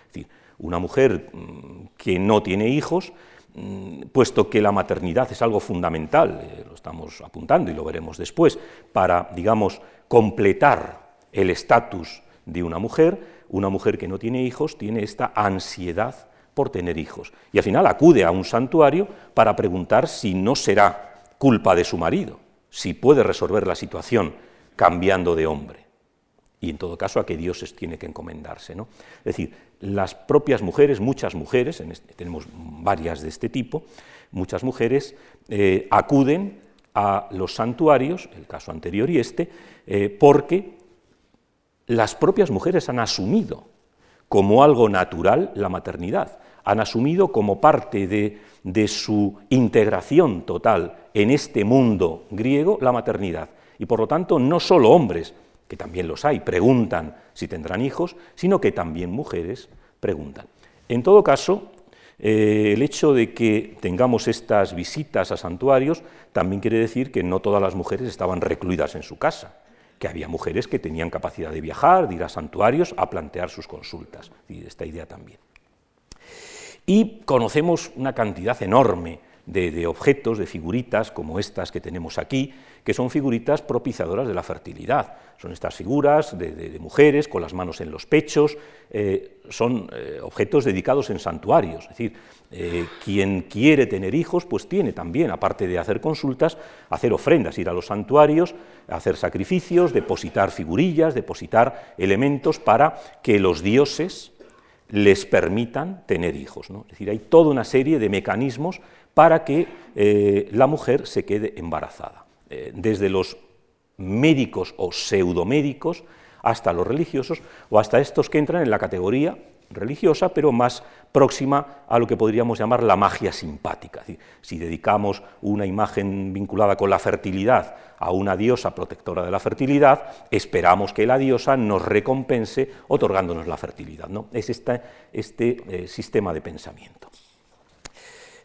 Es decir, una mujer mm, que no tiene hijos, mm, puesto que la maternidad es algo fundamental, eh, lo estamos apuntando y lo veremos después, para, digamos, completar el estatus de una mujer, una mujer que no tiene hijos tiene esta ansiedad por tener hijos. Y al final acude a un santuario para preguntar si no será culpa de su marido, si puede resolver la situación cambiando de hombre y en todo caso a qué dioses tiene que encomendarse. ¿no? Es decir, las propias mujeres, muchas mujeres, este, tenemos varias de este tipo, muchas mujeres eh, acuden a los santuarios, el caso anterior y este, eh, porque las propias mujeres han asumido como algo natural la maternidad, han asumido como parte de, de su integración total en este mundo griego la maternidad. Y por lo tanto, no solo hombres, que también los hay, preguntan si tendrán hijos, sino que también mujeres preguntan. En todo caso, eh, el hecho de que tengamos estas visitas a santuarios también quiere decir que no todas las mujeres estaban recluidas en su casa, que había mujeres que tenían capacidad de viajar, de ir a santuarios a plantear sus consultas, y esta idea también. Y conocemos una cantidad enorme de, objetos, de figuritas como estas que tenemos aquí, que son figuritas propiciadoras de la fertilidad. Son estas figuras de, mujeres con las manos en los pechos, eh, son eh, objetos dedicados en santuarios. Es decir, eh, quien quiere tener hijos, pues tiene también, aparte de hacer consultas, hacer ofrendas, ir a los santuarios, hacer sacrificios, depositar figurillas, depositar elementos para que los dioses les permitan tener hijos. Es decir, hay toda una serie de mecanismos para que la mujer se quede embarazada. Eh, desde los médicos o pseudomédicos hasta los religiosos o hasta estos que entran en la categoría religiosa, pero más próxima a lo que podríamos llamar la magia simpática. si dedicamos una imagen vinculada con la fertilidad a una diosa protectora de la fertilidad, esperamos que la diosa nos recompense otorgándonos la fertilidad. ¿no? Es este, este sistema de pensamiento.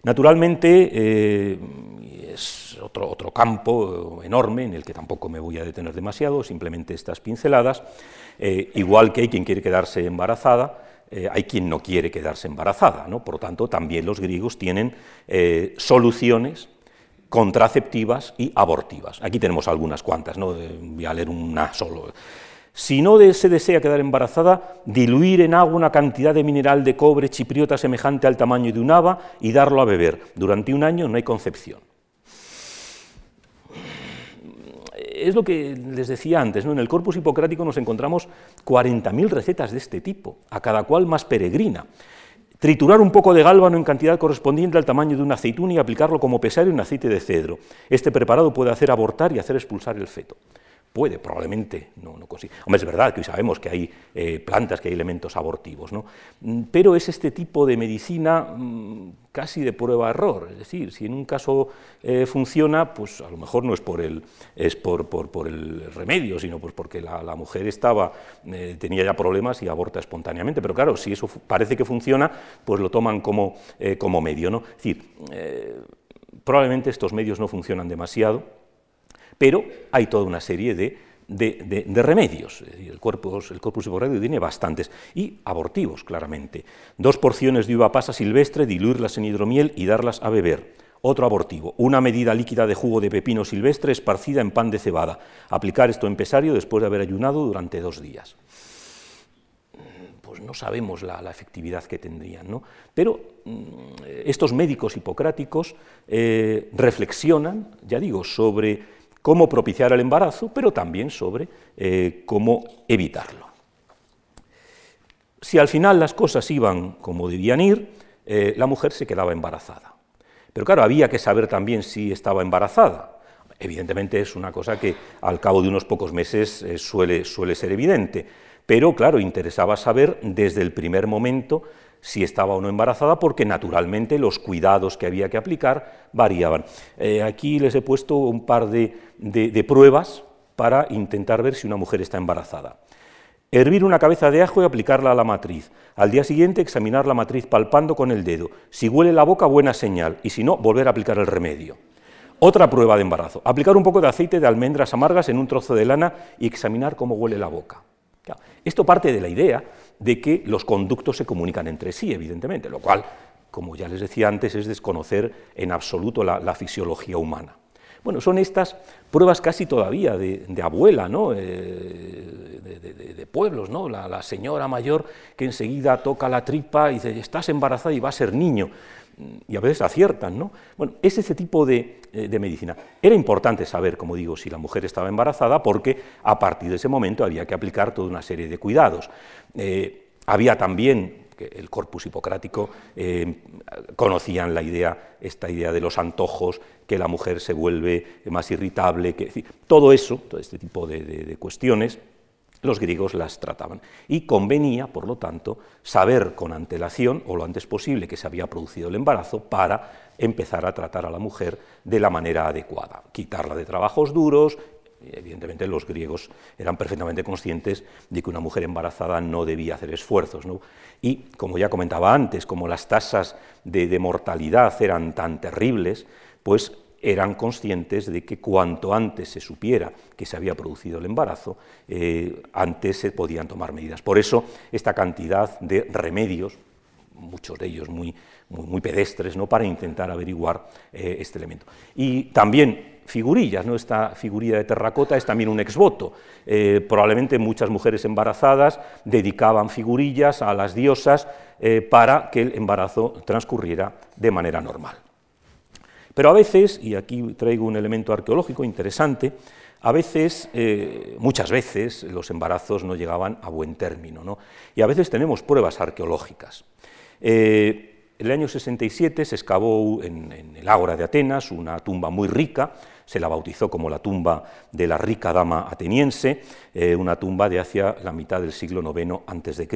Naturalmente, eh, es otro, otro, campo enorme en el que tampoco me voy a detener demasiado, simplemente estas pinceladas. Eh, igual que hay quien quiere quedarse embarazada, eh, hay quien no quiere quedarse embarazada. ¿no? Por lo tanto, también los griegos tienen soluciones contraceptivas y abortivas. Aquí tenemos algunas cuantas, ¿no? voy a leer una solo. Si no se desea quedar embarazada, diluir en agua una cantidad de mineral de cobre chipriota semejante al tamaño de un haba y darlo a beber. Durante un año no hay concepción. Es lo que les decía antes, ¿no? en el corpus hipocrático nos encontramos 40.000 recetas de este tipo, a cada cual más peregrina. Triturar un poco de gálbano en cantidad correspondiente al tamaño de una aceituna y aplicarlo como pesario en aceite de cedro. Este preparado puede hacer abortar y hacer expulsar el feto. Puede, probablemente, no, no consigue. Hombre, es verdad que hoy sabemos que hay eh, plantas, que hay elementos abortivos, ¿no? Mm, pero es este tipo de medicina mm, casi de prueba-error. Es decir, si en un caso eh, funciona, pues a lo mejor no es por el, es por, por, el remedio, sino pues porque la, mujer estaba, eh, tenía ya problemas y aborta espontáneamente. Pero claro, si eso parece que funciona, pues lo toman como, como medio. ¿no? Es decir, probablemente estos medios no funcionan demasiado pero hay toda una serie de de, remedios. el, corpus, el corpus tiene bastantes. Y abortivos, claramente. Dos porciones de uva pasa silvestre, diluirlas en hidromiel y darlas a beber. Otro abortivo, una medida líquida de jugo de pepino silvestre esparcida en pan de cebada. Aplicar esto en pesario después de haber ayunado durante dos días. Pues no sabemos la, efectividad que tendrían, ¿no? Pero mm, estos médicos hipocráticos eh, reflexionan, ya digo, sobre cómo propiciar el embarazo, pero también sobre eh, cómo evitarlo. Si al final las cosas iban como debían ir, eh, la mujer se quedaba embarazada. Pero claro, había que saber también si estaba embarazada. Evidentemente es una cosa que al cabo de unos pocos meses eh, suele, ser evidente, pero claro, interesaba saber desde el primer momento si estaba o no embarazada, porque naturalmente los cuidados que había que aplicar variaban. Aquí les he puesto un par de, pruebas para intentar ver si una mujer está embarazada. Hervir una cabeza de ajo y aplicarla a la matriz. Al día siguiente examinar la matriz palpando con el dedo. Si huele la boca, buena señal, y si no, volver a aplicar el remedio. Otra prueba de embarazo. Aplicar un poco de aceite de almendras amargas en un trozo de lana y examinar cómo huele la boca. Esto parte de la idea de que los conductos se comunican entre sí, evidentemente, lo cual, como ya les decía antes, es desconocer en absoluto la, fisiología humana. Bueno, son estas pruebas casi todavía de, abuela, ¿no? Eh, de, pueblos, ¿no? La, señora mayor que enseguida toca la tripa y dice, estás embarazada y va a ser niño. Y a veces aciertan, ¿no? Bueno, es ese tipo de, eh, medicina. Era importante saber, como digo, si la mujer estaba embarazada, porque a partir de ese momento había que aplicar toda una serie de cuidados. Eh, había también el corpus hipocrático eh, conocían la idea, esta idea de los antojos, que la mujer se vuelve más irritable, que, todo eso, todo este tipo de, cuestiones, los griegos las trataban. Y convenía, por lo tanto, saber con antelación, o lo antes posible, que se había producido el embarazo para empezar a tratar a la mujer de la manera adecuada, quitarla de trabajos duros, Evidentemente los griegos eran perfectamente conscientes de que una mujer embarazada no debía hacer esfuerzos. Y como ya comentaba antes, como las tasas de, mortalidad eran tan terribles, pues eran conscientes de que cuanto antes se supiera que se había producido el embarazo, eh, antes se podían tomar medidas. Por eso esta cantidad de remedios, muchos de ellos muy, muy, pedestres, ¿no? para intentar averiguar eh, este elemento. Y también figurillas, ¿no? esta figurilla de terracota es también un exvoto. Eh, probablemente muchas mujeres embarazadas dedicaban figurillas a las diosas eh, para que el embarazo transcurriera de manera normal. Pero a veces, y aquí traigo un elemento arqueológico interesante, a veces, eh, muchas veces, los embarazos no llegaban a buen término, ¿no? y a veces tenemos pruebas arqueológicas. En el año 67 se excavó en, el Ágora de Atenas una tumba muy rica, se la bautizó como la tumba de la rica dama ateniense, eh, una tumba de hacia la mitad del siglo IX a.C.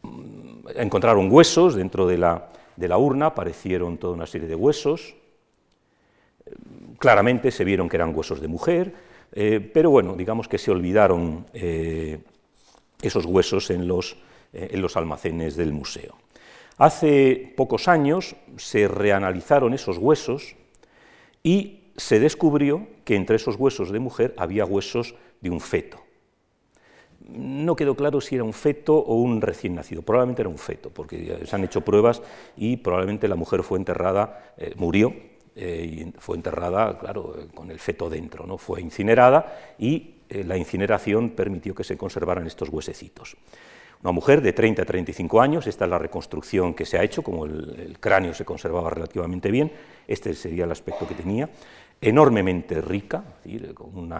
Mm, encontraron huesos dentro de la, urna, aparecieron toda una serie de huesos, claramente se vieron que eran huesos de mujer, eh, pero bueno, digamos que se olvidaron eh, esos huesos en los almacenes del museo. Hace pocos años se reanalizaron esos huesos y se descubrió que entre esos huesos de mujer había huesos de un feto. No quedó claro si era un feto o un recién nacido, probablemente era un feto, porque se han hecho pruebas y probablemente la mujer fue enterrada, eh, murió, eh, y fue enterrada, claro, con el feto dentro, ¿no? fue incinerada y eh, la incineración permitió que se conservaran estos huesecitos. Una mujer de 30 a 35 años, esta es la reconstrucción que se ha hecho, como el, cráneo se conservaba relativamente bien, este sería el aspecto que tenía, enormemente rica, con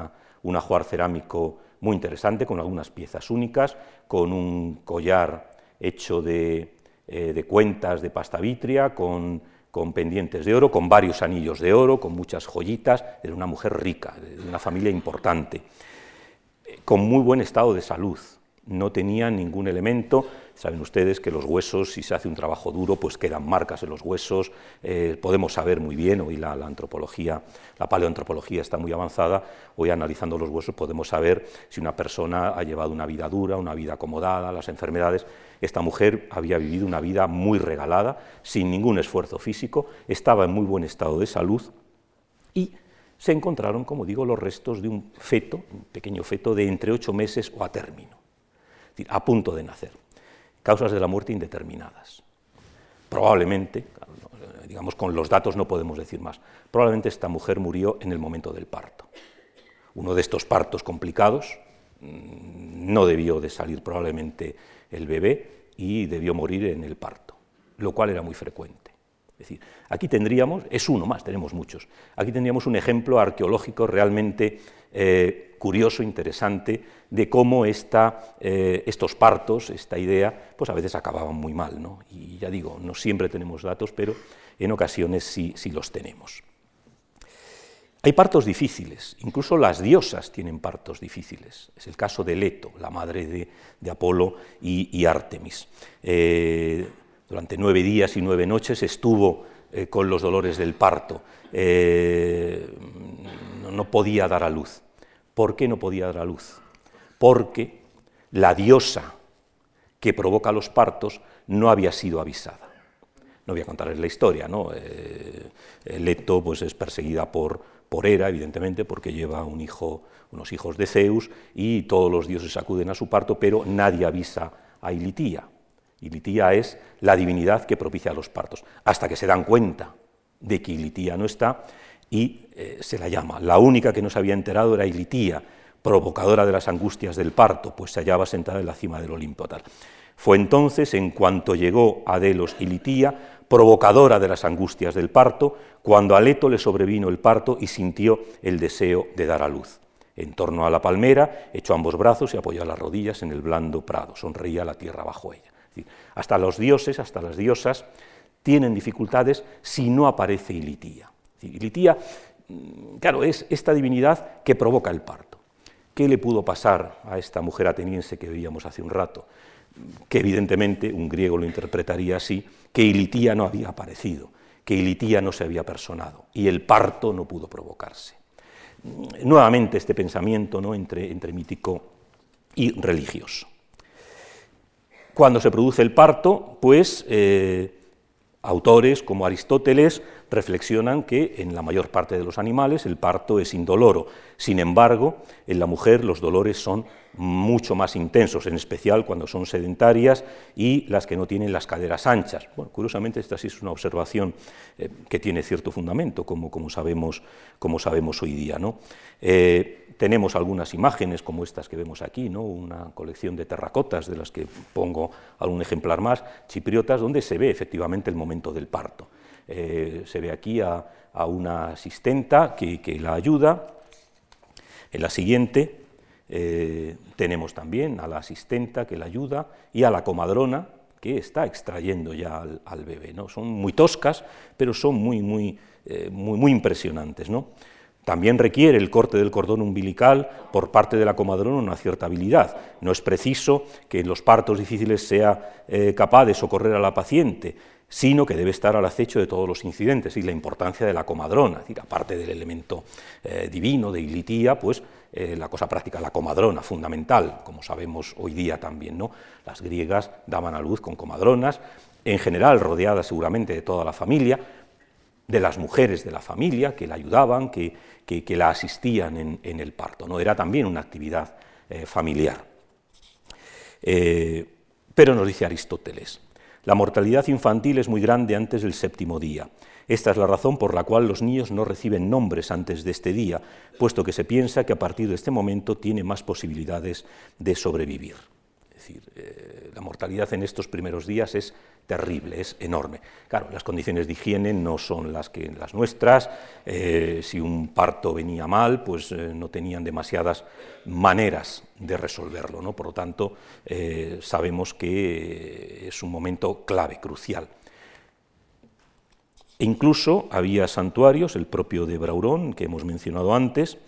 un ajuar cerámico muy interesante, con algunas piezas únicas, con un collar hecho de, eh, cuentas de pasta vitria, con, con, pendientes de oro, con varios anillos de oro, con muchas joyitas, era una mujer rica, de una familia importante, con muy buen estado de salud, no tenía ningún elemento. Saben ustedes que los huesos, si se hace un trabajo duro, pues quedan marcas en los huesos. Eh, podemos saber muy bien, hoy la, antropología, la paleoantropología está muy avanzada, hoy analizando los huesos podemos saber si una persona ha llevado una vida dura, una vida acomodada, las enfermedades. Esta mujer había vivido una vida muy regalada, sin ningún esfuerzo físico, estaba en muy buen estado de salud y se encontraron, como digo, los restos de un feto, un pequeño feto de entre ocho meses o a término, decir, a punto de nacer. Causas de la muerte indeterminadas. Probablemente, digamos, con los datos no podemos decir más, probablemente esta mujer murió en el momento del parto. Uno de estos partos complicados, mm, no debió de salir probablemente el bebé y debió morir en el parto, lo cual era muy frecuente. Es decir, aquí tendríamos, es uno más, tenemos muchos, aquí tendríamos un ejemplo arqueológico realmente eh, curioso, interesante, de cómo eh, estos partos, esta idea, pues a veces acababan muy mal. ¿no? Y ya digo, no siempre tenemos datos, pero en ocasiones sí, sí los tenemos. Hay partos difíciles, incluso las diosas tienen partos difíciles. Es el caso de Leto, la madre de, Apolo y, Artemis. Eh, durante nueve días y nueve noches estuvo con los dolores del parto. No podía dar a luz. ¿Por qué no podía dar a luz? Porque la diosa que provoca los partos no había sido avisada. No voy a contarles la historia, ¿no? Leto pues, es perseguida por, por Hera, evidentemente, porque lleva un hijo, unos hijos de Zeus y todos los dioses acuden a su parto, pero nadie avisa a Ilitía. Ilitía es la divinidad que propicia los partos, hasta que se dan cuenta de que Ilitía no está y eh, se la llama. La única que no se había enterado era Ilitía, provocadora de las angustias del parto, pues se hallaba sentada en la cima del Olimpo. Tal. Fue entonces, en cuanto llegó a Delos Ilitía, provocadora de las angustias del parto, cuando a Leto le sobrevino el parto y sintió el deseo de dar a luz. En torno a la palmera, echó ambos brazos y apoyó las rodillas en el blando prado. Sonreía la tierra bajo ella. hasta los dioses, hasta las diosas, tienen dificultades si no aparece Ilitía. Ilitía, mm, claro, es esta divinidad que provoca el parto. ¿Qué le pudo pasar a esta mujer ateniense que veíamos hace un rato? Que evidentemente un griego lo interpretaría así, que Ilitía no había aparecido, que Ilitía no se había personado y el parto no pudo provocarse. Nuevamente este pensamiento ¿no? entre, entre mítico y religioso. Cuando se produce el parto, pues eh, autores como Aristóteles reflexionan que en la mayor parte de los animales el parto es indoloro. Sin embargo, en la mujer los dolores son mucho más intensos, en especial cuando son sedentarias y las que no tienen las caderas anchas. Curiosamente, esta sí es una observación eh, que tiene cierto fundamento, como, como, sabemos, como sabemos, hoy día. ¿no? Eh, tenemos algunas imágenes como estas que vemos aquí, ¿no? una colección de terracotas, de las que pongo algún ejemplar más, chipriotas, donde se ve efectivamente el momento del parto. Eh, se ve aquí a, una asistenta que, la ayuda. En la siguiente eh, tenemos también a la asistenta que la ayuda y a la comadrona que está extrayendo ya al, bebé. ¿no? Son muy toscas, pero son muy, muy, eh, muy, muy impresionantes. ¿no? También requiere el corte del cordón umbilical por parte de la comadrona una cierta habilidad. No es preciso que en los partos difíciles sea eh, capaz de socorrer a la paciente, sino que debe estar al acecho de todos los incidentes y la importancia de la comadrona, es aparte del elemento divino de Ilitía, pues eh, la cosa práctica, la comadrona, fundamental, como sabemos hoy día también. ¿no? Las griegas daban a luz con comadronas, en general rodeadas seguramente de toda la familia, de las mujeres de la familia que la ayudaban, que, que, la asistían en, el parto. ¿no? Era también una actividad eh, familiar. Eh, pero nos dice Aristóteles, la mortalidad infantil es muy grande antes del séptimo día. Esta es la razón por la cual los niños no reciben nombres antes de este día, puesto que se piensa que a partir de este momento tiene más posibilidades de sobrevivir. Es decir, eh, la mortalidad en estos primeros días es terrible, es enorme. Claro, las condiciones de higiene no son las que las nuestras. Eh, si un parto venía mal, pues eh, no tenían demasiadas maneras de resolverlo. ¿no? Por lo tanto, sabemos que es un momento clave, crucial. E incluso había santuarios, el propio de Braurón, que hemos mencionado antes,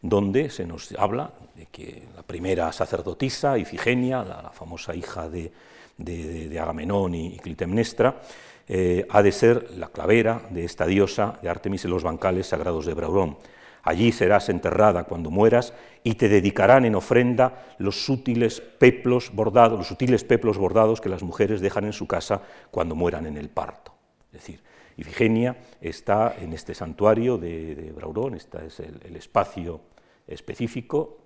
donde se nos habla de que la primera sacerdotisa, Ifigenia, la, famosa hija de, Agamenón y, Clitemnestra, eh, ha de ser la clavera de esta diosa de Artemis en los bancales sagrados de Braurón. Allí serás enterrada cuando mueras y te dedicarán en ofrenda los sutiles peplos bordados, los sutiles peplos bordados que las mujeres dejan en su casa cuando mueran en el parto. Es decir, Ifigenia está en este santuario de, Braurón, este es el, espacio específico.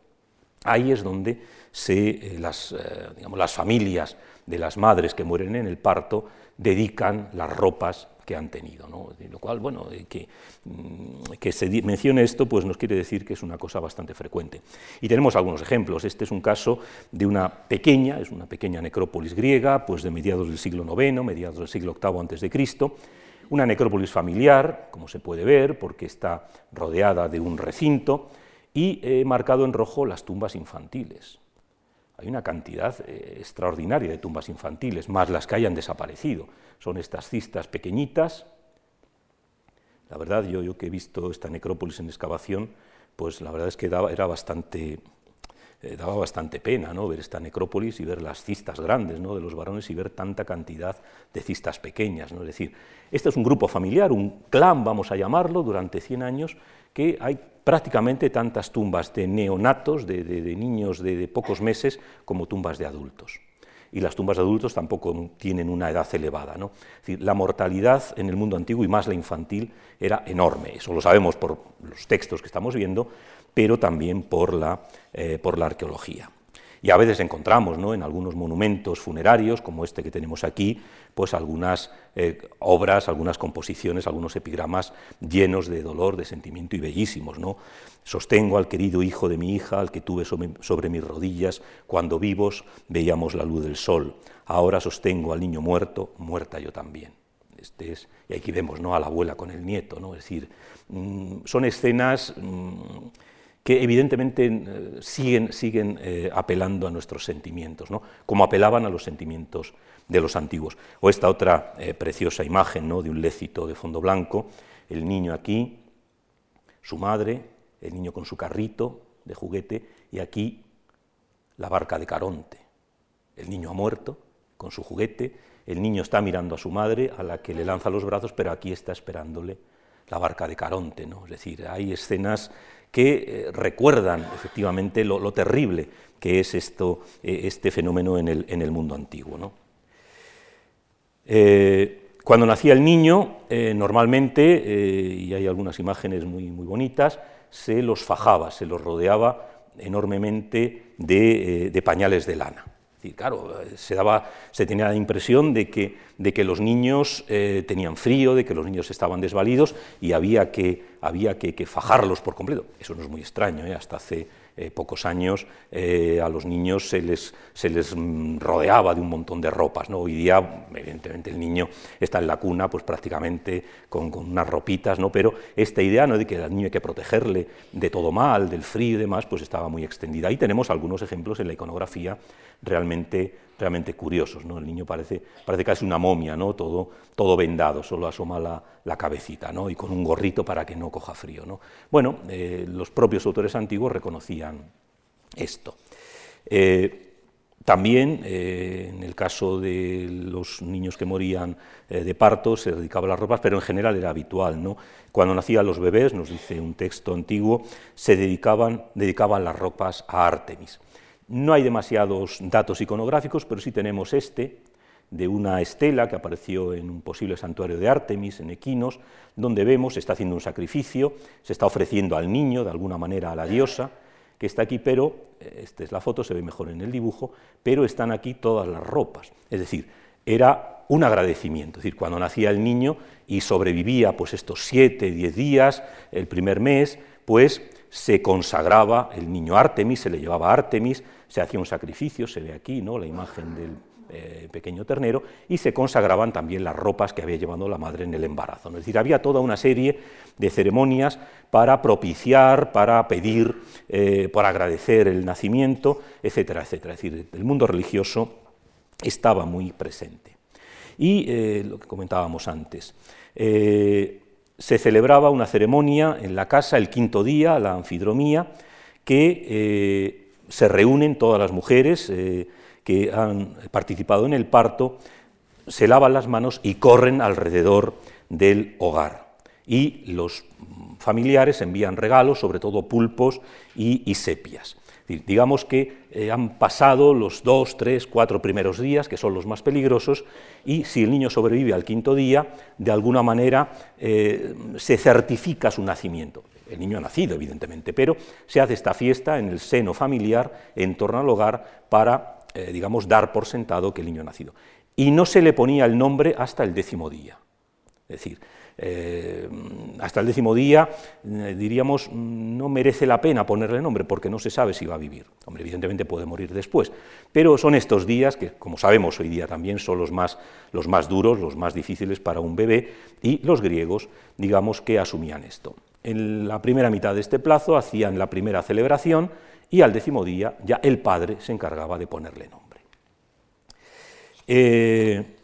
Ahí es donde se, eh, las, eh, digamos, las familias de las madres que mueren en el parto dedican las ropas que han tenido. ¿no? Lo cual, bueno, eh, que, mm, que, se mencione esto pues nos quiere decir que es una cosa bastante frecuente. Y tenemos algunos ejemplos. Este es un caso de una pequeña, es una pequeña necrópolis griega, pues de mediados del siglo IX, mediados del siglo VIII antes de Cristo, una necrópolis familiar, como se puede ver, porque está rodeada de un recinto, y he marcado en rojo las tumbas infantiles. Hay una cantidad eh, extraordinaria de tumbas infantiles, más las que hayan desaparecido. Son estas cistas pequeñitas. La verdad, yo, yo que he visto esta necrópolis en excavación, pues la verdad es que era bastante, eh, daba bastante pena ¿no? ver esta necrópolis y ver las cistas grandes ¿no? de los varones y ver tanta cantidad de cistas pequeñas. ¿no? Es decir, este es un grupo familiar, un clan, vamos a llamarlo, durante 100 años, que hay prácticamente tantas tumbas de neonatos, de, niños de, pocos meses, como tumbas de adultos. Y las tumbas de adultos tampoco tienen una edad elevada. ¿no? la mortalidad en el mundo antiguo, y más la infantil, era enorme. Eso lo sabemos por los textos que estamos viendo, pero también por la, eh, por la arqueología. Y a veces encontramos ¿no? en algunos monumentos funerarios, como este que tenemos aquí, pues algunas eh, obras, algunas composiciones, algunos epigramas llenos de dolor, de sentimiento y bellísimos. ¿no? Sostengo al querido hijo de mi hija, al que tuve sobre, mis rodillas, cuando vivos veíamos la luz del sol. Ahora sostengo al niño muerto, muerta yo también. Este es, y aquí vemos ¿no? a la abuela con el nieto, ¿no? es decir, mm, son escenas... Mm, que evidentemente eh, siguen, siguen eh, apelando a nuestros sentimientos, ¿no? como apelaban a los sentimientos de los antiguos. O esta otra eh, preciosa imagen ¿no? de un lécito de fondo blanco, el niño aquí, su madre, el niño con su carrito de juguete, y aquí la barca de Caronte. El niño ha muerto con su juguete, el niño está mirando a su madre, a la que le lanza los brazos, pero aquí está esperándole la barca de Caronte. ¿no? Es decir, hay escenas que eh, recuerdan efectivamente lo, terrible que es esto, eh, este fenómeno en el, mundo antiguo. Eh, cuando nacía el niño, normalmente, y hay algunas imágenes muy, muy bonitas, se los fajaba, se los rodeaba enormemente de pañales de lana claro, se, daba, se tenía la impresión de que, de que los niños eh, tenían frío, de que los niños estaban desvalidos y había que, había que, fajarlos por completo. Eso no es muy extraño, ¿eh? hasta hace eh, pocos años eh, a los niños se les, se les mm, rodeaba de un montón de ropas. ¿no? Hoy día, evidentemente, el niño está en la cuna pues, prácticamente con, con unas ropitas, ¿no? pero esta idea ¿no? de que al niño hay que protegerle de todo mal, del frío y demás, pues estaba muy extendida. Ahí tenemos algunos ejemplos en la iconografía realmente, realmente curiosos. ¿no? El niño parece, parece casi una momia, ¿no? todo, todo vendado, solo asoma la, la cabecita ¿no? y con un gorrito para que no coja frío. ¿no? Bueno, eh, los propios autores antiguos reconocían esto. Eh, también, eh, en el caso de los niños que morían de parto, se dedicaban las ropas, pero en general era habitual. ¿no? Cuando nacían los bebés, nos dice un texto antiguo, se dedicaban, dedicaban las ropas a Artemis. No hay demasiados datos iconográficos, pero sí tenemos este, de una estela que apareció en un posible santuario de Artemis, en Equinos, donde vemos, se está haciendo un sacrificio, se está ofreciendo al niño, de alguna manera a la diosa, que está aquí, pero, eh, esta es la foto, se ve mejor en el dibujo, pero están aquí todas las ropas. Es decir, era un agradecimiento, es decir, cuando nacía el niño y sobrevivía pues estos siete, diez días, el primer mes, pues se consagraba el niño Artemis, se le llevaba a Artemis, se hacía un sacrificio, se ve aquí ¿no? la imagen del eh, pequeño ternero, y se consagraban también las ropas que había llevado la madre en el embarazo. Es decir, había toda una serie de ceremonias para propiciar, para pedir, eh, para agradecer el nacimiento, etcétera, etcétera. Es decir, el mundo religioso estaba muy presente. Y eh, lo que comentábamos antes, se celebraba una ceremonia en la casa el quinto día, la anfidromía, que se reúnen todas las mujeres, que han participado en el parto se lavan las manos y corren alrededor del hogar. Y los familiares envían regalos, sobre todo pulpos y, sepias. Digamos que eh, han pasado los dos, tres, cuatro primeros días, que son los más peligrosos, y si el niño sobrevive al quinto día, de alguna manera eh, se certifica su nacimiento. El niño ha nacido, evidentemente, pero se hace esta fiesta en el seno familiar, en torno al hogar, para, eh, digamos, dar por sentado que el niño ha nacido. Y no se le ponía el nombre hasta el décimo día. Es decir, eh, hasta el décimo día, eh, diríamos, no merece la pena ponerle nombre porque no se sabe si va a vivir. Hombre, evidentemente puede morir después, pero son estos días que, como sabemos hoy día también, son los más, los más duros, los más difíciles para un bebé, y los griegos, digamos, que asumían esto. En la primera mitad de este plazo hacían la primera celebración y al décimo día ya el padre se encargaba de ponerle nombre. Eh,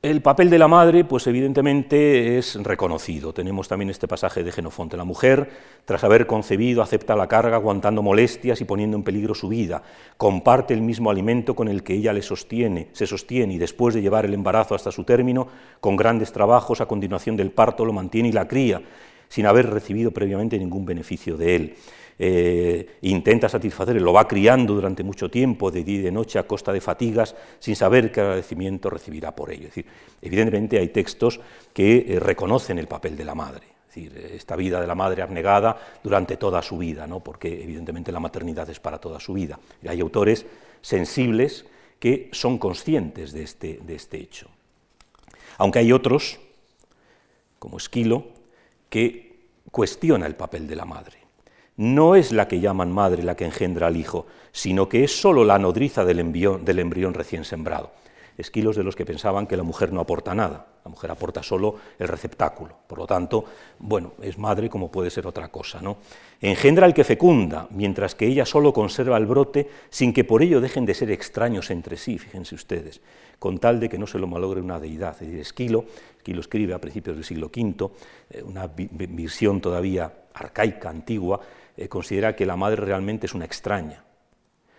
el papel de la madre, pues evidentemente es reconocido. Tenemos también este pasaje de Genofonte. La mujer, tras haber concebido, acepta la carga aguantando molestias y poniendo en peligro su vida. Comparte el mismo alimento con el que ella le sostiene, se sostiene y después de llevar el embarazo hasta su término, con grandes trabajos a continuación del parto lo mantiene y la cría, sin haber recibido previamente ningún beneficio de él. Eh, intenta satisfacerle, lo va criando durante mucho tiempo, de día y de noche, a costa de fatigas, sin saber qué agradecimiento recibirá por ello. Es decir, evidentemente hay textos que eh, reconocen el papel de la madre. Esta vida de la madre abnegada durante toda su vida, ¿no? porque evidentemente la maternidad es para toda su vida. Hay autores sensibles que son conscientes de este, de este hecho. Aunque hay otros, como Esquilo, que cuestiona el papel de la madre no es la que llaman madre la que engendra al hijo, sino que es sólo la nodriza del embrión, recién sembrado. Esquilos de los que pensaban que la mujer no aporta nada, la mujer aporta solo el receptáculo. Por lo tanto, bueno, es madre como puede ser otra cosa. ¿no? Engendra al que fecunda, mientras que ella solo conserva el brote sin que por ello dejen de ser extraños entre sí, fíjense ustedes, con tal de que no se lo malogre una deidad. Es decir, Esquilo, Esquilo escribe a principios del siglo V, eh, una visión todavía arcaica, antigua, eh, considera que la madre realmente es una extraña.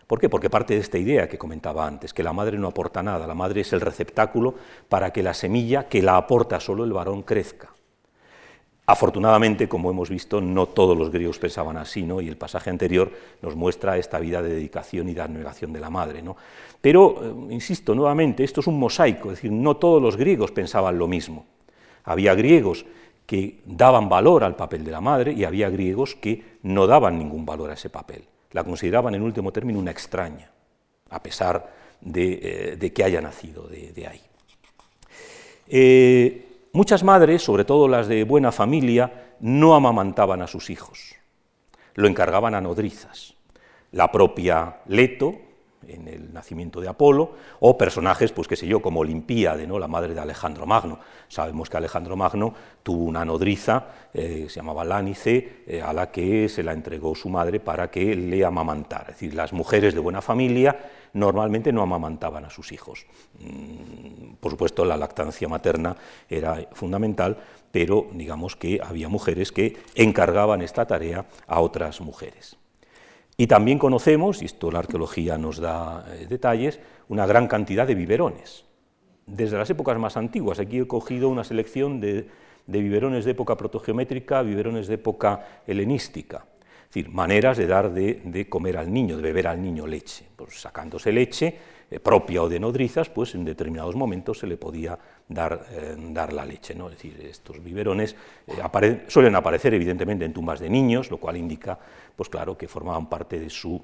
¿Por qué? Porque parte de esta idea que comentaba antes, que la madre no aporta nada, la madre es el receptáculo para que la semilla que la aporta solo el varón crezca. Afortunadamente, como hemos visto, no todos los griegos pensaban así, ¿no? y el pasaje anterior nos muestra esta vida de dedicación y de abnegación de la madre. ¿no? Pero, eh, insisto nuevamente, esto es un mosaico, es decir, no todos los griegos pensaban lo mismo. Había griegos que daban valor al papel de la madre y había griegos que no daban ningún valor a ese papel. La consideraban en último término una extraña, a pesar de, eh, que haya nacido de, ahí. Eh, muchas madres, sobre todo las de buena familia, no amamantaban a sus hijos, lo encargaban a nodrizas. La propia Leto, en el nacimiento de Apolo, o personajes, pues qué sé yo, como Olimpíade, ¿no? la madre de Alejandro Magno. Sabemos que Alejandro Magno tuvo una nodriza, eh, se llamaba Lánice, eh, a la que se la entregó su madre para que le amamantara. Es decir, las mujeres de buena familia normalmente no amamantaban a sus hijos. Mm, por supuesto, la lactancia materna era fundamental, pero digamos que había mujeres que encargaban esta tarea a otras mujeres. Y también conocemos, y esto la arqueología nos da eh, detalles, una gran cantidad de biberones. Desde las épocas más antiguas, aquí he cogido una selección de, biberones de época protogeométrica, biberones de época helenística. Es decir, maneras de dar de, comer al niño, de beber al niño leche. Pues sacándose leche eh, propia o de nodrizas, pues en determinados momentos se le podía dar, eh, dar la leche. ¿no? Decir, estos biberones suelen aparecer evidentemente en tumbas de niños, lo cual indica pues claro que formaban parte de su,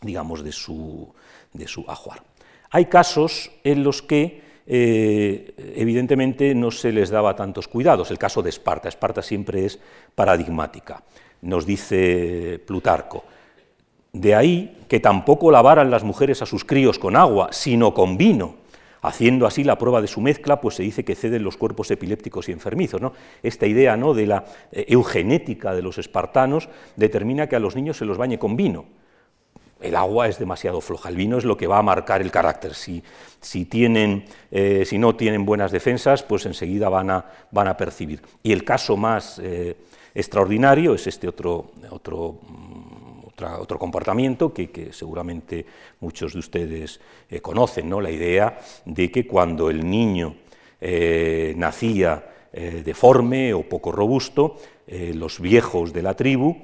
digamos, de su, de su ajuar. Hay casos en los que eh, evidentemente no se les daba tantos cuidados. El caso de Esparta. Esparta siempre es paradigmática. Nos dice Plutarco. De ahí que tampoco lavaran las mujeres a sus críos con agua, sino con vino, Haciendo así la prueba de su mezcla, pues se dice que ceden los cuerpos epilépticos y enfermizos. ¿no? Esta idea ¿no? de la eh, eugenética de los espartanos determina que a los niños se los bañe con vino. El agua es demasiado floja, el vino es lo que va a marcar el carácter. Si, eh, no tienen buenas defensas, pues enseguida van a, percibir. Y el caso más eh, extraordinario es este otro, otro otro comportamiento que, seguramente muchos de ustedes conocen, ¿no? la idea de que cuando el niño eh, nacía deforme o poco robusto, los viejos de la tribu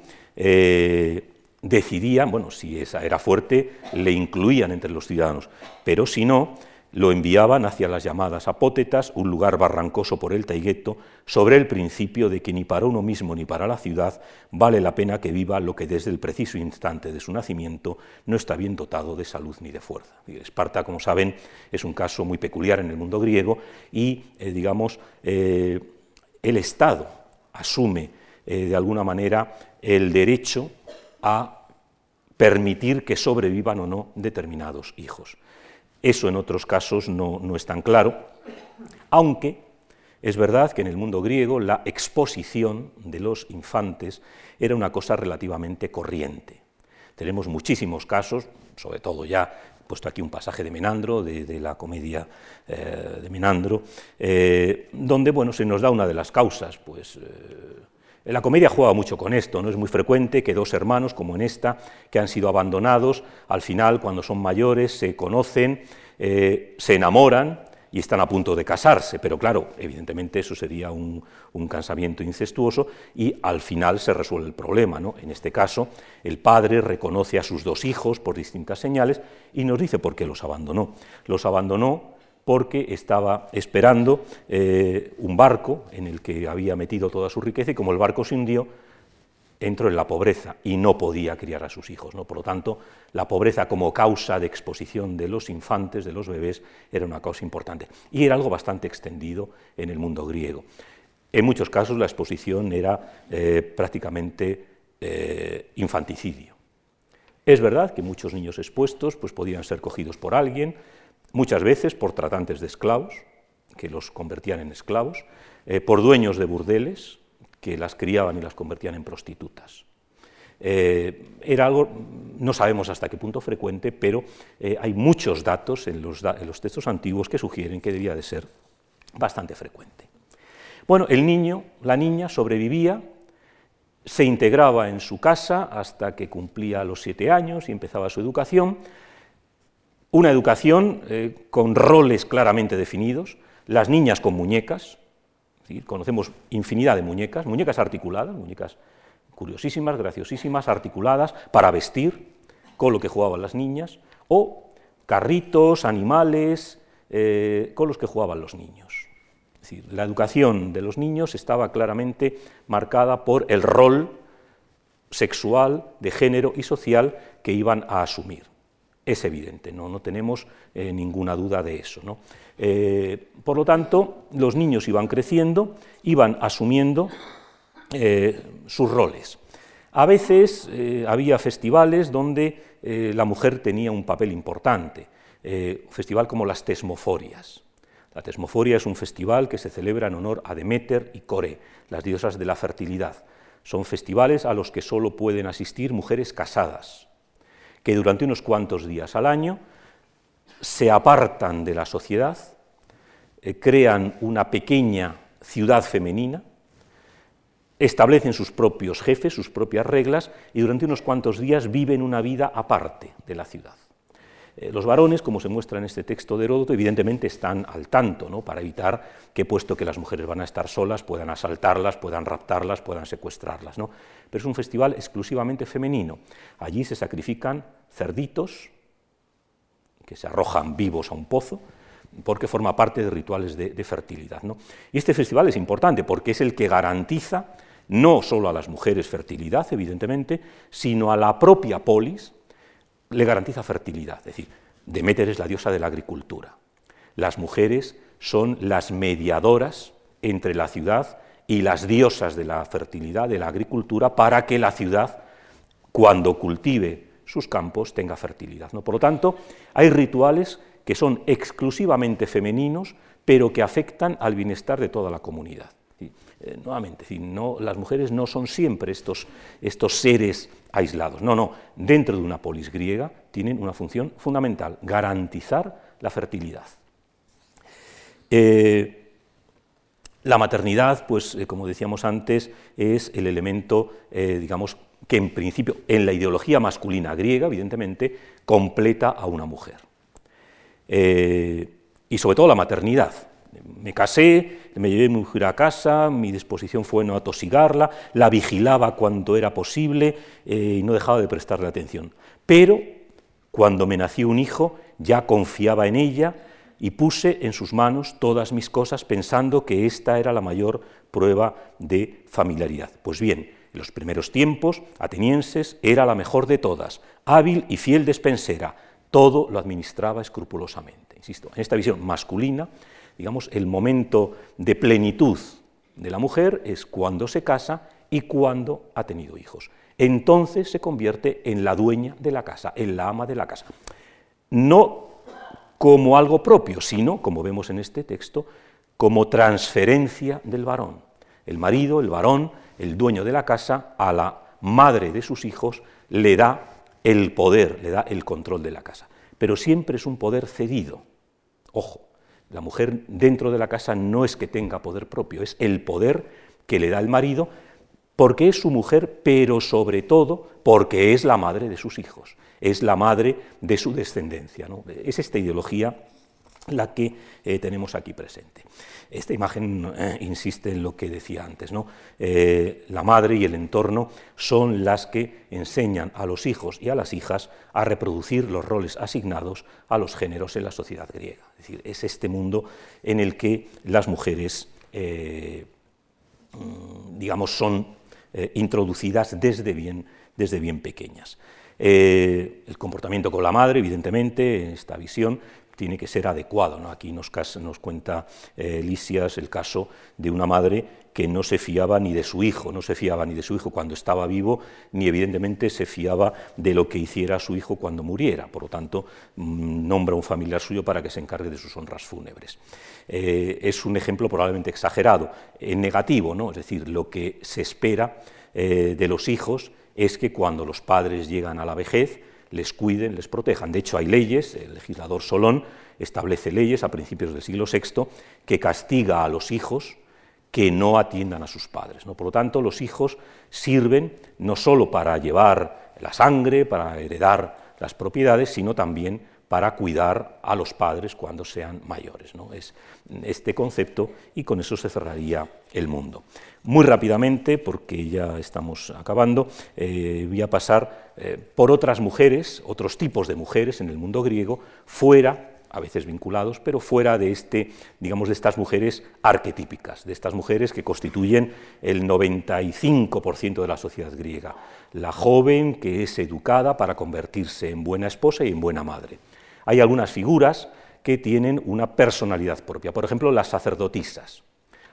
decidían, bueno, si esa era fuerte, le incluían entre los ciudadanos, pero si no, lo enviaban hacia las llamadas apótetas, un lugar barrancoso por el Taigueto, sobre el principio de que ni para uno mismo ni para la ciudad vale la pena que viva lo que desde el preciso instante de su nacimiento no está bien dotado de salud ni de fuerza. Esparta, como saben, es un caso muy peculiar en el mundo griego y, eh, digamos, eh, el Estado asume eh, de alguna manera el derecho a permitir que sobrevivan o no determinados hijos. Eso en otros casos no, es tan claro, aunque es verdad que en el mundo griego la exposición de los infantes era una cosa relativamente corriente. Tenemos muchísimos casos, sobre todo ya he puesto aquí un pasaje de Menandro, de, la comedia eh, de Menandro, eh, donde bueno, se nos da una de las causas, pues eh, la comedia juega mucho con esto, no es muy frecuente que dos hermanos, como en esta, que han sido abandonados, al final, cuando son mayores, se conocen, eh, se enamoran y están a punto de casarse, pero claro, evidentemente eso sería un, casamiento incestuoso y al final se resuelve el problema. ¿no? En este caso, el padre reconoce a sus dos hijos por distintas señales y nos dice por qué los abandonó. Los abandonó porque estaba esperando eh, un barco en el que había metido toda su riqueza y como el barco se hundió, entró en la pobreza y no podía criar a sus hijos. ¿no? Por lo tanto, la pobreza como causa de exposición de los infantes, de los bebés, era una causa importante. Y era algo bastante extendido en el mundo griego. En muchos casos la exposición era eh, prácticamente eh, infanticidio. Es verdad que muchos niños expuestos pues, podían ser cogidos por alguien, muchas veces por tratantes de esclavos, que los convertían en esclavos, eh, por dueños de burdeles, que las criaban y las convertían en prostitutas. Eh, era algo, no sabemos hasta qué punto frecuente, pero eh, hay muchos datos en los, en los, textos antiguos que sugieren que debía de ser bastante frecuente. Bueno, el niño, la niña sobrevivía, se integraba en su casa hasta que cumplía los siete años y empezaba su educación, una educación eh, con roles claramente definidos, las niñas con muñecas, conocemos infinidad de muñecas, muñecas articuladas, muñecas curiosísimas, graciosísimas, articuladas para vestir, con lo que jugaban las niñas, o carritos, animales, eh, con los que jugaban los niños. la educación de los niños estaba claramente marcada por el rol sexual, de género y social que iban a asumir es evidente, no, no tenemos eh, ninguna duda de eso. Eh, por lo tanto, los niños iban creciendo, iban asumiendo eh, sus roles. A veces había festivales donde la mujer tenía un papel importante, un festival como las tesmoforias. La tesmoforia es un festival que se celebra en honor a Demeter y Core, las diosas de la fertilidad. Son festivales a los que solo pueden asistir mujeres casadas, que durante unos cuantos días al año se apartan de la sociedad, eh, crean una pequeña ciudad femenina, establecen sus propios jefes, sus propias reglas, y durante unos cuantos días viven una vida aparte de la ciudad. Eh, los varones, como se muestra en este texto de Heródoto, evidentemente están al tanto, ¿no? para evitar que, puesto que las mujeres van a estar solas, puedan asaltarlas, puedan raptarlas, puedan secuestrarlas. ¿no? Pero es un festival exclusivamente femenino. Allí se sacrifican cerditos que se arrojan vivos a un pozo, porque forma parte de rituales de, de fertilidad. ¿no? Y este festival es importante porque es el que garantiza no solo a las mujeres fertilidad, evidentemente, sino a la propia polis, le garantiza fertilidad. Es decir, Demeter es la diosa de la agricultura. Las mujeres son las mediadoras entre la ciudad y las diosas de la fertilidad, de la agricultura, para que la ciudad, cuando cultive sus campos, tenga fertilidad. ¿no? Por lo tanto, hay rituales que son exclusivamente femeninos, pero que afectan al bienestar de toda la comunidad. Eh, nuevamente, no, las mujeres no son siempre estos, seres aislados, no, no, dentro de una polis griega tienen una función fundamental, garantizar la fertilidad. Eh, la maternidad, pues eh, como decíamos antes, es el elemento, digamos, que en principio, en la ideología masculina griega, evidentemente, completa a una mujer. y sobre todo la maternidad. Me casé, me llevé mi mujer a casa, mi disposición fue no atosigarla, la vigilaba cuando era posible eh, y no dejaba de prestarle atención. Pero cuando me nació un hijo, ya confiaba en ella y puse en sus manos todas mis cosas pensando que esta era la mayor prueba de familiaridad. Pues bien, en los primeros tiempos, atenienses era la mejor de todas, hábil y fiel despensera, todo lo administraba escrupulosamente. Insisto, en esta visión masculina, digamos, el momento de plenitud de la mujer es cuando se casa y cuando ha tenido hijos. Entonces se convierte en la dueña de la casa, en la ama de la casa. No como algo propio, sino, como vemos en este texto, como transferencia del varón. El marido, el varón, el dueño de la casa, a la madre de sus hijos, le da el poder, le da el control de la casa. Pero siempre es un poder cedido. Ojo, la mujer dentro de la casa no es que tenga poder propio, es el poder que le da el marido porque es su mujer, pero sobre todo porque es la madre de sus hijos, es la madre de su descendencia. Es esta ideología la que eh, tenemos aquí presente. Esta imagen eh, insiste en lo que decía antes, ¿no? Eh, la madre y el entorno son las que enseñan a los hijos y a las hijas a reproducir los roles asignados a los géneros en la sociedad griega. Es decir, es este mundo en el que las mujeres, mm, digamos, son introducidas desde bien, desde bien pequeñas. el comportamiento con la madre, evidentemente, esta visión tiene que ser adecuado. ¿no? Aquí nos, nos cuenta eh, Lisias el caso de una madre que no se fiaba ni de su hijo, no se fiaba ni de su hijo cuando estaba vivo, ni evidentemente se fiaba de lo que hiciera su hijo cuando muriera. Por lo tanto, mm, nombra a un familiar suyo para que se encargue de sus honras fúnebres. Eh, es un ejemplo probablemente exagerado, en negativo, ¿no? es decir, lo que se espera eh, de los hijos es que cuando los padres llegan a la vejez, les cuiden, les protejan. De hecho, hay leyes, el legislador Solón establece leyes a principios del siglo VI que castiga a los hijos que no atiendan a sus padres. ¿no? Por lo tanto, los hijos sirven no solo para llevar la sangre, para heredar las propiedades, sino también para cuidar a los padres cuando sean mayores. ¿no? Es este concepto y con eso se cerraría el mundo. Muy rápidamente, porque ya estamos acabando, eh, voy a pasar eh, por otras mujeres, otros tipos de mujeres en el mundo griego, fuera a veces vinculados, pero fuera de este, digamos, de estas mujeres arquetípicas, de estas mujeres que constituyen el 95% de la sociedad griega. La joven que es educada para convertirse en buena esposa y en buena madre. Hay algunas figuras que tienen una personalidad propia, por ejemplo, las sacerdotisas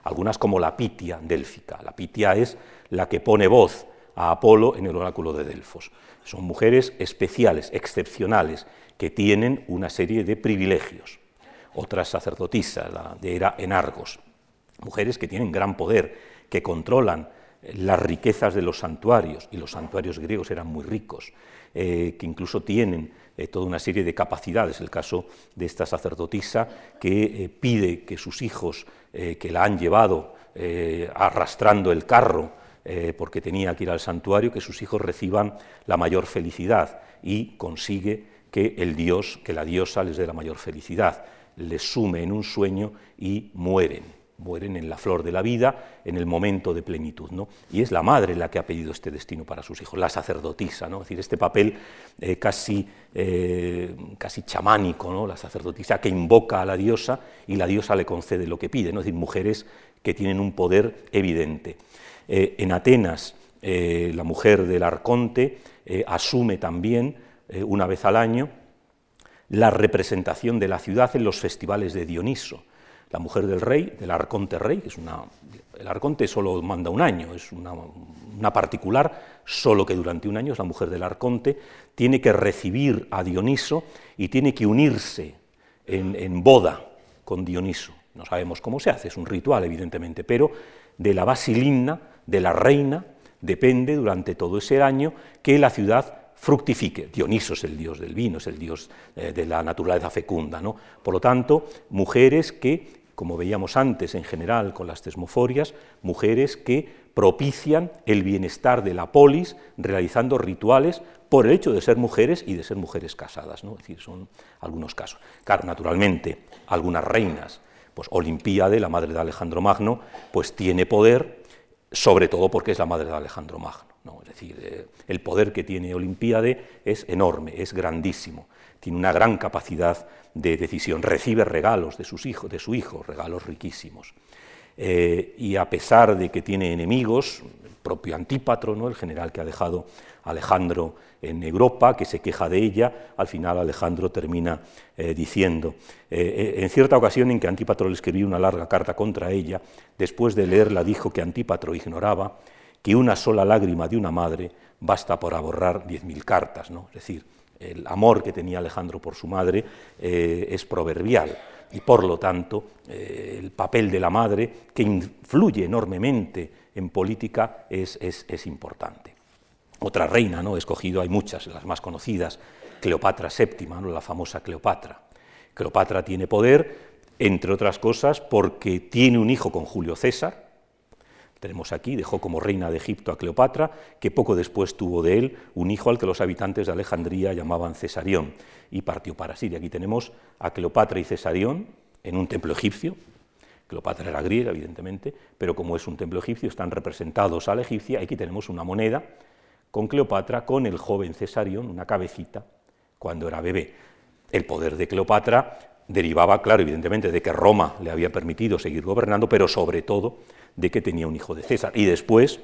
algunas como la Pitia délfica. La Pitia es la que pone voz a Apolo en el oráculo de Delfos. Son mujeres especiales, excepcionales, que tienen una serie de privilegios. Otras sacerdotisas, la de Hera en Argos, mujeres que tienen gran poder, que controlan las riquezas de los santuarios, y los santuarios griegos eran muy ricos, eh, que incluso tienen eh, toda una serie de capacidades. El caso de esta sacerdotisa que eh, pide que sus hijos que la han llevado arrastrando el carro porque tenía que ir al santuario, que sus hijos reciban la mayor felicidad. Y consigue que el dios, que la diosa les dé la mayor felicidad, les sume en un sueño y mueren mueren en la flor de la vida, en el momento de plenitud. ¿no? Y es la madre la que ha pedido este destino para sus hijos, la sacerdotisa, ¿no? es decir, este papel eh, casi, eh, casi chamánico, ¿no? la sacerdotisa que invoca a la diosa y la diosa le concede lo que pide, ¿no? es decir, mujeres que tienen un poder evidente. Eh, en Atenas, la mujer del arconte asume también, una vez al año, la representación de la ciudad en los festivales de Dioniso la mujer del rey, del arconte rey, que es una... El arconte solo manda un año, es una, particular, solo que durante un año es la mujer del arconte, tiene que recibir a Dioniso y tiene que unirse en, boda con Dioniso. No sabemos cómo se hace, es un ritual evidentemente, pero de la basilinna, de la reina, depende durante todo ese año que la ciudad fructifique. Dioniso es el dios del vino, es el dios eh, de la naturaleza fecunda. ¿no? Por lo tanto, mujeres que, como veíamos antes en general con las tesmoforias, mujeres que propician el bienestar de la polis realizando rituales por el hecho de ser mujeres y de ser mujeres casadas. ¿no? Es decir, son algunos casos. Claro, naturalmente, algunas reinas Pues Olimpíade, la madre de Alejandro Magno, pues tiene poder, sobre todo porque es la madre de Alejandro Magno. Es decir, eh, el poder que tiene Olimpíade es enorme, es grandísimo, tiene una gran capacidad de decisión, recibe regalos de, sus hijos, de su hijo, regalos riquísimos. Eh, y a pesar de que tiene enemigos, el propio Antípatro, ¿no? el general que ha dejado Alejandro en Europa, que se queja de ella, al final Alejandro termina eh, diciendo, en cierta ocasión en que Antípatro le escribió una larga carta contra ella, después de leerla dijo que Antípatro ignoraba que una sola lágrima de una madre basta para borrar diez mil cartas. ¿no? Es decir, el amor que tenía Alejandro por su madre eh, es proverbial y por lo tanto eh, el papel de la madre, que influye enormemente en política, es, importante. Otra reina, ¿no? he escogido, hay muchas, las más conocidas, Cleopatra VII, ¿no? la famosa Cleopatra. Cleopatra tiene poder, entre otras cosas, porque tiene un hijo con Julio César, tenemos aquí, dejó como reina de Egipto a Cleopatra, que poco después tuvo de él un hijo al que los habitantes de Alejandría llamaban Cesarión, y partió para Siria. Aquí tenemos a Cleopatra y Cesarión en un templo egipcio. Cleopatra era griega, evidentemente, pero como es un templo egipcio, están representados a la egipcia. Aquí tenemos una moneda con Cleopatra, con el joven Cesarión, una cabecita, cuando era bebé. El poder de Cleopatra derivaba, claro, evidentemente, de que Roma le había permitido seguir gobernando, pero sobre todo de que tenía un hijo de César. Y después,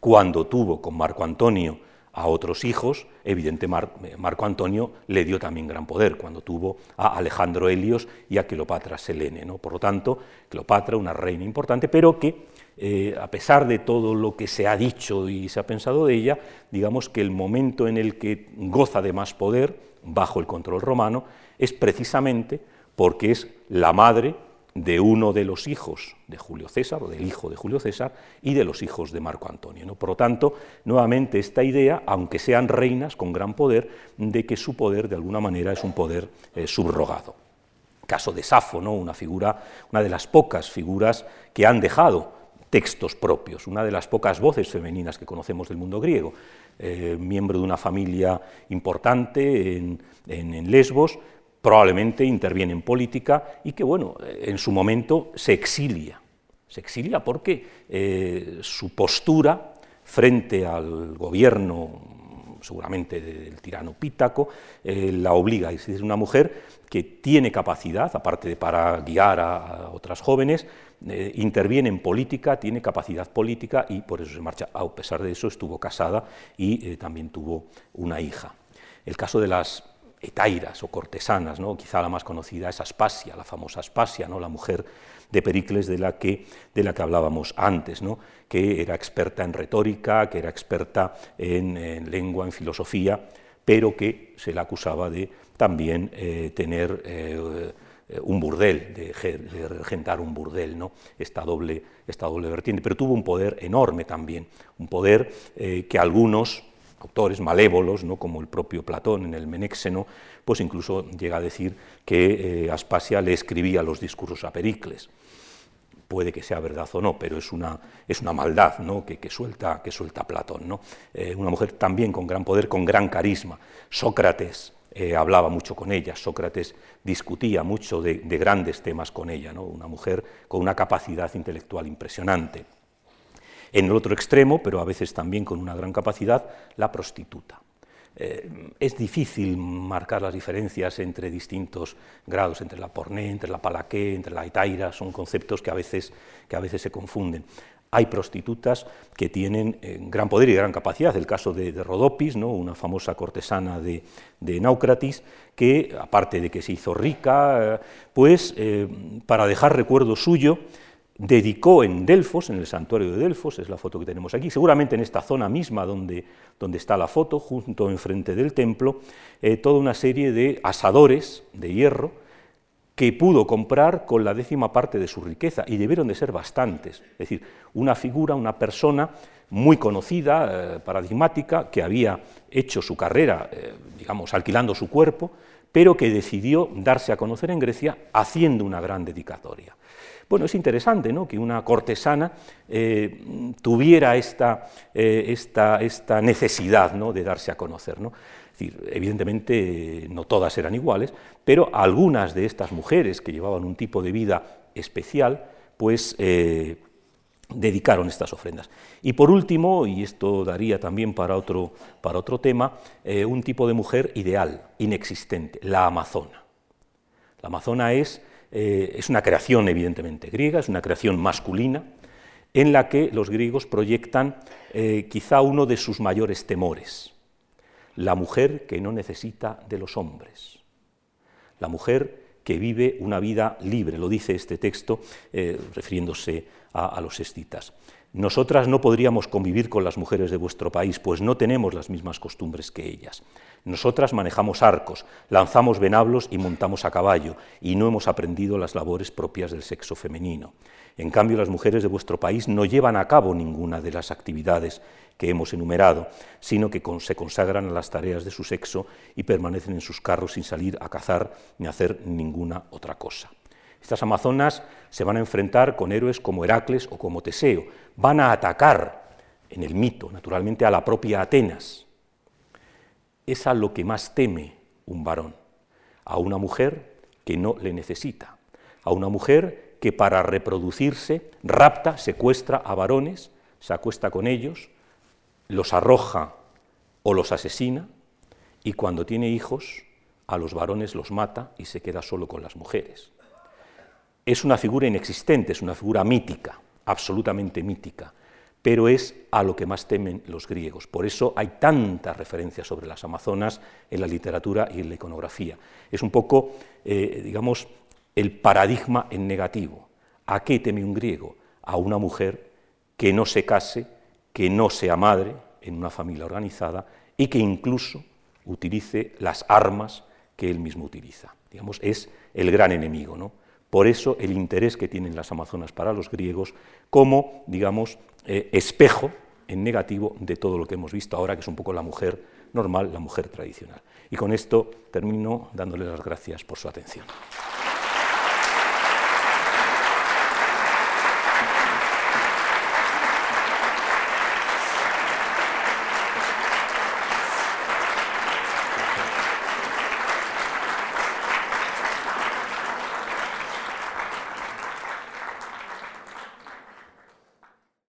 cuando tuvo con Marco Antonio a otros hijos, evidente Marco Antonio le dio también gran poder cuando tuvo a Alejandro Helios y a Cleopatra Selene. ¿no? Por lo tanto, Cleopatra, una reina importante, pero que eh, a pesar de todo lo que se ha dicho y se ha pensado de ella, digamos que el momento en el que goza de más poder, bajo el control romano, es precisamente porque es la madre de uno de los hijos de Julio César, o del hijo de Julio César, y de los hijos de Marco Antonio. ¿no? Por lo tanto, nuevamente esta idea, aunque sean reinas con gran poder, de que su poder de alguna manera es un poder eh, subrogado. Caso de Safo, ¿no? una figura, una de las pocas figuras que han dejado textos propios, una de las pocas voces femeninas que conocemos del mundo griego, eh, miembro de una familia importante en Lesbos, probablemente interviene en política y que, bueno, en su momento se exilia. Se exilia porque eh, su postura frente al gobierno, seguramente del tirano Pítaco, eh, la obliga. Es una mujer que tiene capacidad, aparte de para guiar a, otras jóvenes, eh, interviene en política, tiene capacidad política y por eso se marcha. A pesar de eso, estuvo casada y también tuvo una hija. El caso de las o cortesanas, ¿no? quizá la más conocida es Aspasia, la famosa Aspasia, ¿no? la mujer de Pericles de la que, de la que hablábamos antes, ¿no? que era experta en retórica, que era experta en, lengua, en filosofía, pero que se la acusaba de también eh, tener eh, un burdel, de, regentar un burdel, ¿no? esta, doble, esta doble vertiente, pero tuvo un poder enorme también, un poder eh, que algunos autores malévolos, ¿no? como el propio Platón en el Menéxeno, pues incluso llega a decir que eh, Aspasia le escribía los discursos a Pericles. Puede que sea verdad o no, pero es una, es una maldad ¿no? que, suelta, que suelta Platón. ¿no? Eh, una mujer también con gran poder, con gran carisma. Sócrates eh, hablaba mucho con ella, Sócrates discutía mucho de, de grandes temas con ella, ¿no? una mujer con una capacidad intelectual impresionante. En el otro extremo, pero a veces también con una gran capacidad, la prostituta. Eh, es difícil marcar las diferencias entre distintos grados, entre la porné, entre la palaqué, entre la etaira, son conceptos que a veces, que a veces se confunden. Hay prostitutas que tienen eh, gran poder y gran capacidad. El caso de, Rodopis, ¿no? una famosa cortesana de, de, Naucratis, que aparte de que se hizo rica, eh, pues para dejar recuerdo suyo, dedicó en Delfos, en el santuario de Delfos, es la foto que tenemos aquí, seguramente en esta zona misma donde, donde está la foto, junto enfrente del templo, eh, toda una serie de asadores de hierro que pudo comprar con la décima parte de su riqueza, y debieron de ser bastantes, es decir, una figura, una persona muy conocida, eh, paradigmática, que había hecho su carrera, eh, digamos, alquilando su cuerpo, pero que decidió darse a conocer en Grecia haciendo una gran dedicatoria. Bueno, es interesante ¿no? que una cortesana eh, tuviera esta, eh, esta, esta necesidad ¿no? de darse a conocer. ¿no? Es decir, evidentemente no todas eran iguales, pero algunas de estas mujeres que llevaban un tipo de vida especial, pues eh, dedicaron estas ofrendas. Y por último, y esto daría también para otro, para otro tema, eh, un tipo de mujer ideal, inexistente, la amazona. La amazona es, eh, es una creación evidentemente griega, es una creación masculina, en la que los griegos proyectan eh, quizá uno de sus mayores temores, la mujer que no necesita de los hombres, la mujer que vive una vida libre, lo dice este texto refiriéndose a, los escitas. Nosotras no podríamos convivir con las mujeres de vuestro país, pues no tenemos las mismas costumbres que ellas. Nosotras manejamos arcos, lanzamos venablos y montamos a caballo, y no hemos aprendido las labores propias del sexo femenino. En cambio, las mujeres de vuestro país no llevan a cabo ninguna de las actividades que hemos enumerado, sino que se consagran a las tareas de su sexo y permanecen en sus carros sin salir a cazar ni hacer ninguna otra cosa. Estas amazonas se van a enfrentar con héroes como Heracles o como Teseo, van a atacar en el mito, naturalmente, a la propia Atenas. Es a lo que más teme un varón, a una mujer que no le necesita, a una mujer que para reproducirse rapta, secuestra a varones, se acuesta con ellos, los arroja o los asesina, y cuando tiene hijos, a los varones los mata y se queda solo con las mujeres es una figura inexistente, es una figura mítica, absolutamente mítica, pero es a lo que más temen los griegos. Por eso hay tantas referencias sobre las Amazonas en la literatura y en la iconografía. Es un poco, eh, digamos, el paradigma en negativo. ¿A qué teme un griego? A una mujer que no se case, que no sea madre en una familia organizada y que incluso utilice las armas que él mismo utiliza. Digamos, es el gran enemigo, ¿no? Por eso el interés que tienen las Amazonas para los griegos como, digamos, eh, espejo en negativo de todo lo que hemos visto ahora, que es un poco la mujer normal, la mujer tradicional. Y con esto termino dándole las gracias por su atención.